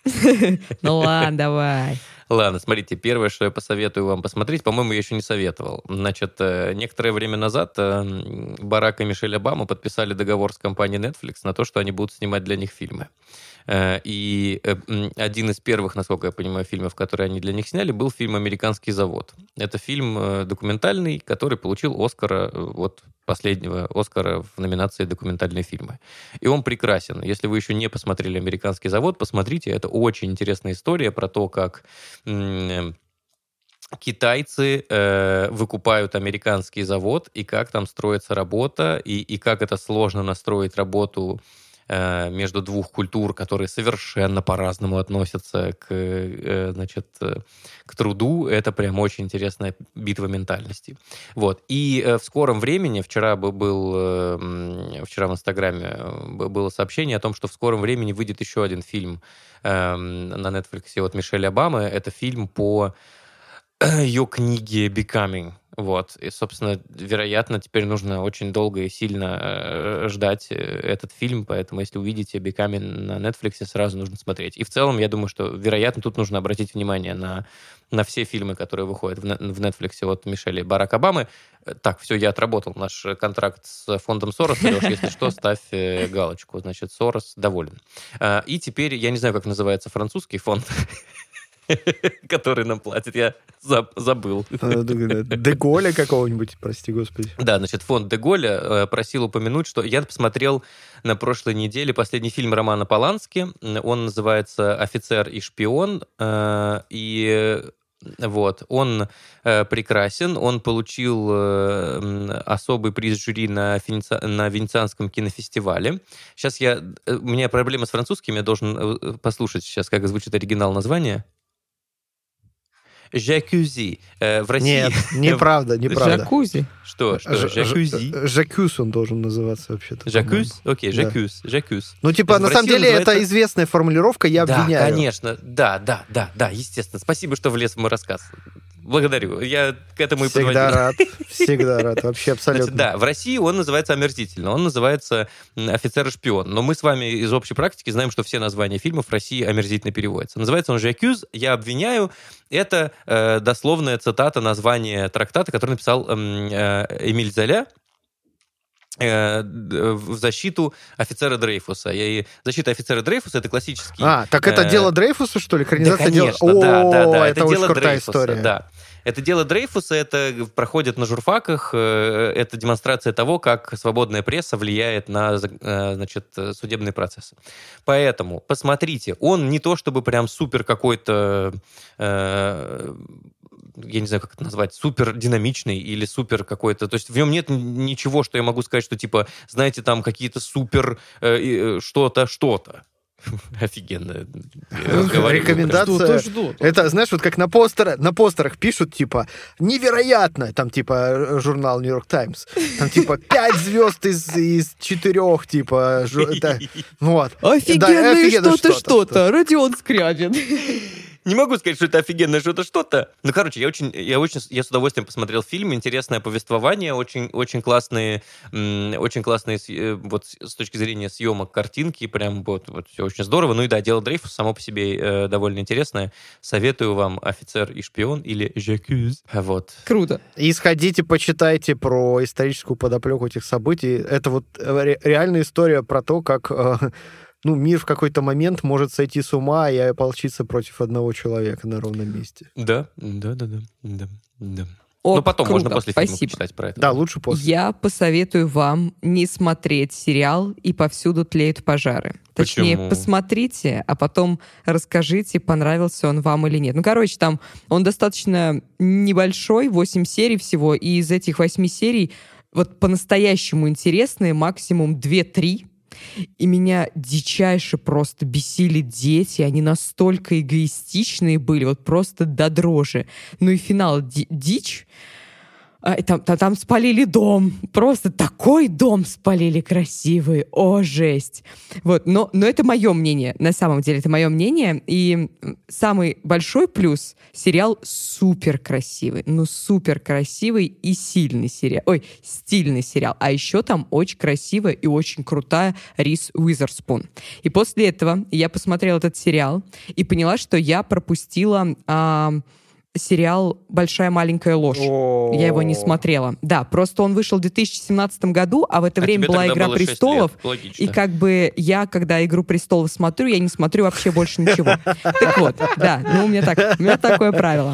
Ну ладно, давай. Ладно, смотрите, первое, что я посоветую вам посмотреть, по-моему, я еще не советовал. Значит, э, некоторое время назад э, Барак и Мишель Обама подписали договор с компанией Netflix на то, что они будут снимать для них фильмы. Э, и э, один из первых, насколько я понимаю, фильмов, которые они для них сняли, был фильм «Американский завод». Это фильм э, документальный, который получил Оскара, вот последнего Оскара в номинации «Документальные фильмы». И он прекрасен. Если вы еще не посмотрели «Американский завод», посмотрите. Это очень интересная история про то, как китайцы э, выкупают американский завод, и как там строится работа, и, и как это сложно настроить работу между двух культур, которые совершенно по-разному относятся к, э, значит, э, к труду, это прям очень интересная битва ментальности. Вот. И в скором времени, вчера был, вчера в Инстаграме было сообщение о том, что в скором времени выйдет еще один фильм на Netflix от Мишель Обамы. Это фильм по ее книге «Becoming», вот. И, собственно, вероятно, теперь нужно очень долго и сильно э, ждать э, этот фильм, поэтому если увидите Becoming на Netflix, сразу нужно смотреть. И в целом, я думаю, что, вероятно, тут нужно обратить внимание на, на все фильмы, которые выходят в, в Netflix от Мишели Барак Обамы. Э, так, все, я отработал наш контракт с фондом Сорос. Леш, если что, ставь галочку. Значит, Сорос доволен. И теперь, я не знаю, как называется французский фонд. который нам платит, я забыл. Деголя какого-нибудь, прости господи. Да, значит, фонд Деголя э, просил упомянуть, что я посмотрел на прошлой неделе последний фильм Романа Полански. Он называется «Офицер и шпион». Э, и вот, он э, прекрасен, он получил э, особый приз жюри на, Финица, на Венецианском кинофестивале. Сейчас я, у меня проблема с французским, я должен послушать сейчас, как звучит оригинал названия. Жакузи. Э, в России... Нет, неправда, неправда. Жакузи? Что? Что? Жакузи? Жакюз он должен называться вообще-то. Жакуз? Окей, жакуз. Жакуз. Ну, типа, на самом деле, это известная формулировка, я обвиняю. Да, конечно. Да, да, да, да, естественно. Спасибо, что влез в мой рассказ. Благодарю. Я к этому всегда и подводил. Всегда рад. Всегда рад. Вообще абсолютно. Значит, да, в России он называется омерзительно. Он называется «Офицер и шпион». Но мы с вами из общей практики знаем, что все названия фильмов в России омерзительно переводятся. Называется он же «Accuse», «Я обвиняю». Это э, дословная цитата названия трактата, который написал эм, э, Эмиль Золя э, в защиту офицера Дрейфуса. И защита офицера Дрейфуса это классический. А, так это э... дело Дрейфуса, что ли? Экранизация да, конечно, дела... да, да, да. Это, это дело Дрейфуса, история. да. Это дело Дрейфуса, это проходит на журфаках, э, это демонстрация того, как свободная пресса влияет на э, значит, судебный процесс. Поэтому посмотрите, он не то чтобы прям супер какой-то э, я не знаю, как это назвать, супер динамичный или супер какой-то. То есть в нем нет ничего, что я могу сказать, что типа, знаете, там какие-то супер э, что-то, что-то. Офигенно. Рекомендация. Что-то, что-то. Это, знаешь, вот как на, постера, на постерах пишут, типа, невероятно, там, типа, журнал Нью-Йорк Таймс, там, типа, пять звезд из, из четырех, типа, жу- это- вот. Офигенно что-то, что-то, что-то. Родион Скрябин. Не могу сказать, что это офигенное что-то что-то. Ну, короче, я очень, я очень, я с удовольствием посмотрел фильм, интересное повествование, очень, очень классные, очень классные, э, вот с точки зрения съемок картинки, прям вот, вот все очень здорово. Ну и да, дело Дрейфус само по себе э, довольно интересное. Советую вам «Офицер и шпион» или «Жакюз». Вот. Круто. И сходите, почитайте про историческую подоплеку этих событий. Это вот э, ре- реальная история про то, как э, ну, мир в какой-то момент может сойти с ума и ополчиться против одного человека на ровном месте. Да, да, да, да, да, да. О, ну, потом можно круто, после фильма спасибо. почитать про это. Да, лучше после. Я посоветую вам не смотреть сериал «И повсюду тлеют пожары». Точнее, Почему? посмотрите, а потом расскажите, понравился он вам или нет. Ну, короче, там он достаточно небольшой, 8 серий всего, и из этих 8 серий вот по-настоящему интересные максимум 2-3. И меня дичайше просто бесили дети, они настолько эгоистичные были, вот просто до дрожи. Ну и финал ди- дичь. А, там, там, спалили дом. Просто такой дом спалили красивый. О, жесть. Вот, но, но это мое мнение. На самом деле, это мое мнение. И самый большой плюс — сериал супер красивый. Ну, супер красивый и сильный сериал. Ой, стильный сериал. А еще там очень красивая и очень крутая Рис Уизерспун. И после этого я посмотрела этот сериал и поняла, что я пропустила а, сериал «Большая маленькая ложь». Я его не смотрела. Да, просто он вышел в 2017 году, а в это А время была «Игра престолов». И как бы я, когда «Игру престолов» смотрю, я не смотрю вообще больше ничего. Так вот, да, ну у меня, так, у меня такое правило.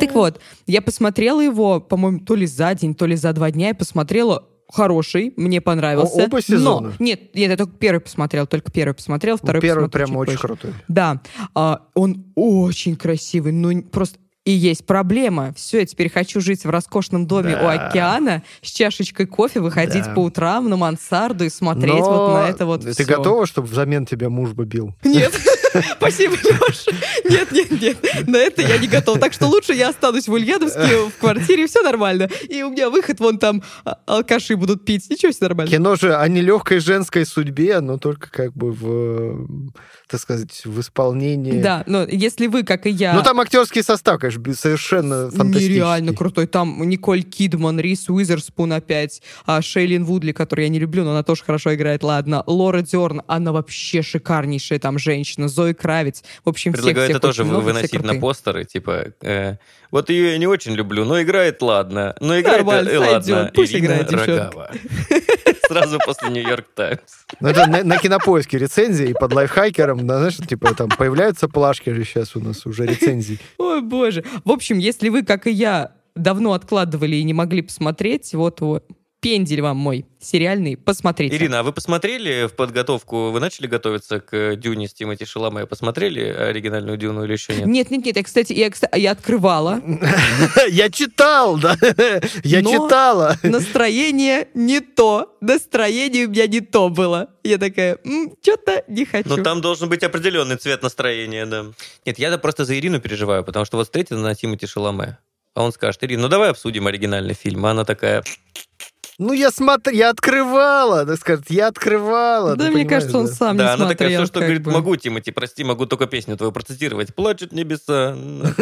Так вот, я посмотрела его, по-моему, то ли за день, то ли за два дня, я посмотрела хороший, мне понравился. О- оба сезона? Но, нет, нет, я только первый посмотрел, только первый посмотрел, второй Первый посмотрю прям очень позже. крутой. Да, а, он очень красивый, ну просто и есть проблема. Все, я теперь хочу жить в роскошном доме у Да. океана с чашечкой кофе, выходить Да. по утрам на мансарду и смотреть Но вот на это вот Ты всё. готова, чтобы взамен тебя муж бы бил? Нет, спасибо, Леша. Нет, нет, нет, на это я не готова. Так что лучше я останусь в Ульяновске, в квартире, все нормально. И у меня выход, вон там а, алкаши будут пить. Ничего, все нормально. Кино же о нелегкой женской судьбе, но только как бы в, так сказать, в исполнении. Да, но если вы, как и я... Ну там актерский состав, конечно, совершенно фантастический. Нереально крутой. Там Николь Кидман, Рис Уизерспун опять, а, Шейлин Вудли, которую я не люблю, но она тоже хорошо играет, ладно. Лора Дерн, она вообще шикарнейшая там женщина. Зои Кравец. В общем, Предлагаю всех это тоже много, выносить на постеры, типа, э, вот ее я не очень люблю, но играет ладно. Но играет Нормально, э, ладно. сойдет, пусть Ирина играет. Рогава. Сразу после Нью-Йорк Таймс. Ну, это на, на кинопоиске рецензии, и под лайфхакером, да, знаешь, типа там появляются плашки же сейчас у нас уже рецензий. Ой, боже. В общем, если вы, как и я, давно откладывали и не могли посмотреть, вот, вот пендель вам мой сериальный, посмотрите. Ирина, а вы посмотрели в подготовку, вы начали готовиться к Дюне с Тимоти Шаломе? Посмотрели оригинальную Дюну или еще нет? Нет, нет, нет, я, кстати, я, я открывала. Я читал, да, я читала. Настроение не то. Настроение у меня не то было. Я такая, что-то не хочу. Но там должен быть определенный цвет настроения, да. Нет, я просто за Ирину переживаю, потому что вот встретит на Тимоти Шаломе, а он скажет, Ирина, ну давай обсудим оригинальный фильм. А она такая, Ну, я смотрю, я открывала, так сказать, я открывала. да, мне кажется, он да. сам да, не она смотрел. такая, все, что говорит, бы. могу, Тимати, прости, могу только песню твою процитировать. Плачут небеса.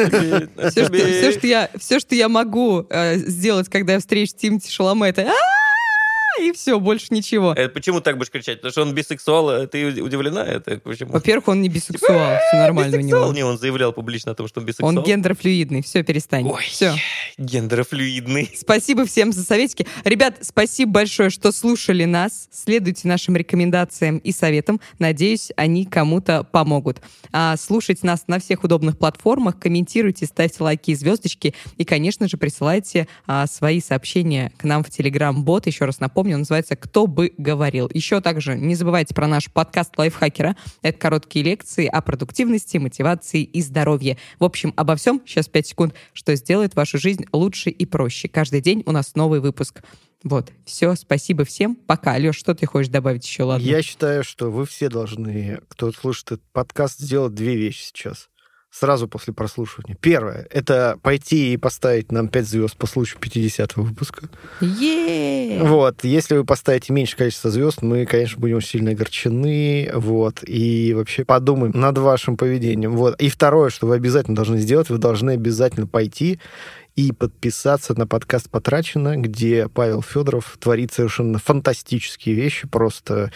Все, что, тебе». все, что я, все, что я могу э, сделать, когда я встречу Тимати Шаломе, это! И все, больше ничего. Э, Почему так будешь кричать? Потому что он бисексуал, а ты удивлена? Это почему? Во-первых, он не бисексуал, все нормально у него. Не, он заявлял публично о том, что он бисексуал. Он гендерфлюидный, все, перестань. Ой. Все. Гендерофлюидный. Спасибо всем за советики. Ребят, спасибо большое, что слушали нас. Следуйте нашим рекомендациям и советам. Надеюсь, они кому-то помогут. А, слушайте нас на всех удобных платформах, комментируйте, ставьте лайки и звездочки. И, конечно же, присылайте а, свои сообщения к нам в Telegram-бот. Еще раз напомню, он называется «Кто бы говорил». Еще также не забывайте про наш подкаст «Лайфхакера». Это короткие лекции о продуктивности, мотивации и здоровье. В общем, обо всем. Сейчас 5 секунд, что сделает вашу жизнь лучше и проще. Каждый день у нас новый выпуск. Вот, все, спасибо всем. Пока. Леш, что ты хочешь добавить еще, ладно? Я считаю, что вы все должны, кто слушает этот подкаст, сделать две вещи сейчас сразу после прослушивания. Первое — это пойти и поставить нам 5 звезд по случаю 50 выпуска. е Вот. Если вы поставите меньше количества звезд, мы, конечно, будем сильно огорчены. Вот. И вообще подумаем над вашим поведением. Вот. И второе, что вы обязательно должны сделать, вы должны обязательно пойти и подписаться на подкаст «Потрачено», где Павел Федоров творит совершенно фантастические вещи, просто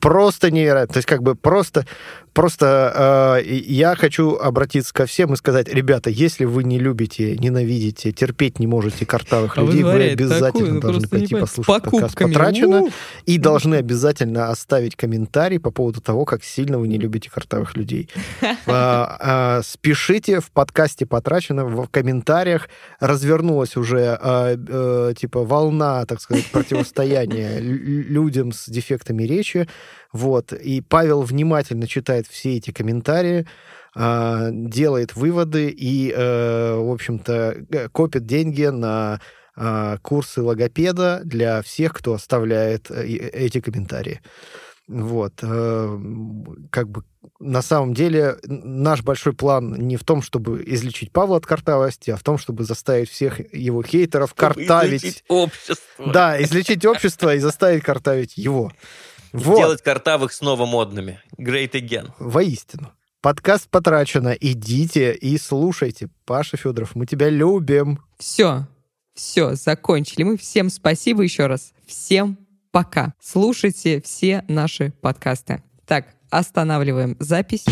просто невероятно. То есть как бы просто Просто э, я хочу обратиться ко всем и сказать, ребята, если вы не любите, ненавидите, терпеть не можете картавых А людей, вы вытворяет обязательно такую, должны пойти послушать подкаст. «Потрачено» У! и должны обязательно оставить комментарий по поводу того, как сильно вы не любите картавых людей. А, а, Спешите в подкасте «Потрачено» в комментариях. Развернулась уже а, э, типа волна, так сказать, противостояния лю- людям с дефектами речи. Вот. И Павел внимательно читает все эти комментарии, а, делает выводы и, э, в общем-то, г- копит деньги на а, курсы логопеда для всех, кто оставляет э, эти комментарии. Вот. э, Как бы на самом деле наш большой план не в том, чтобы излечить Павла от картавости, а в том, чтобы заставить всех его хейтеров картавить. Излечить общество. Да, излечить общество и заставить картавить его. Вот. Сделать картавых снова модными. Great again. Воистину. Подкаст потрачено. Идите и слушайте. Паша Федоров, мы тебя любим. Все, все, закончили. Мы всем спасибо еще раз. Всем пока. Слушайте все наши подкасты. Так, останавливаем запись.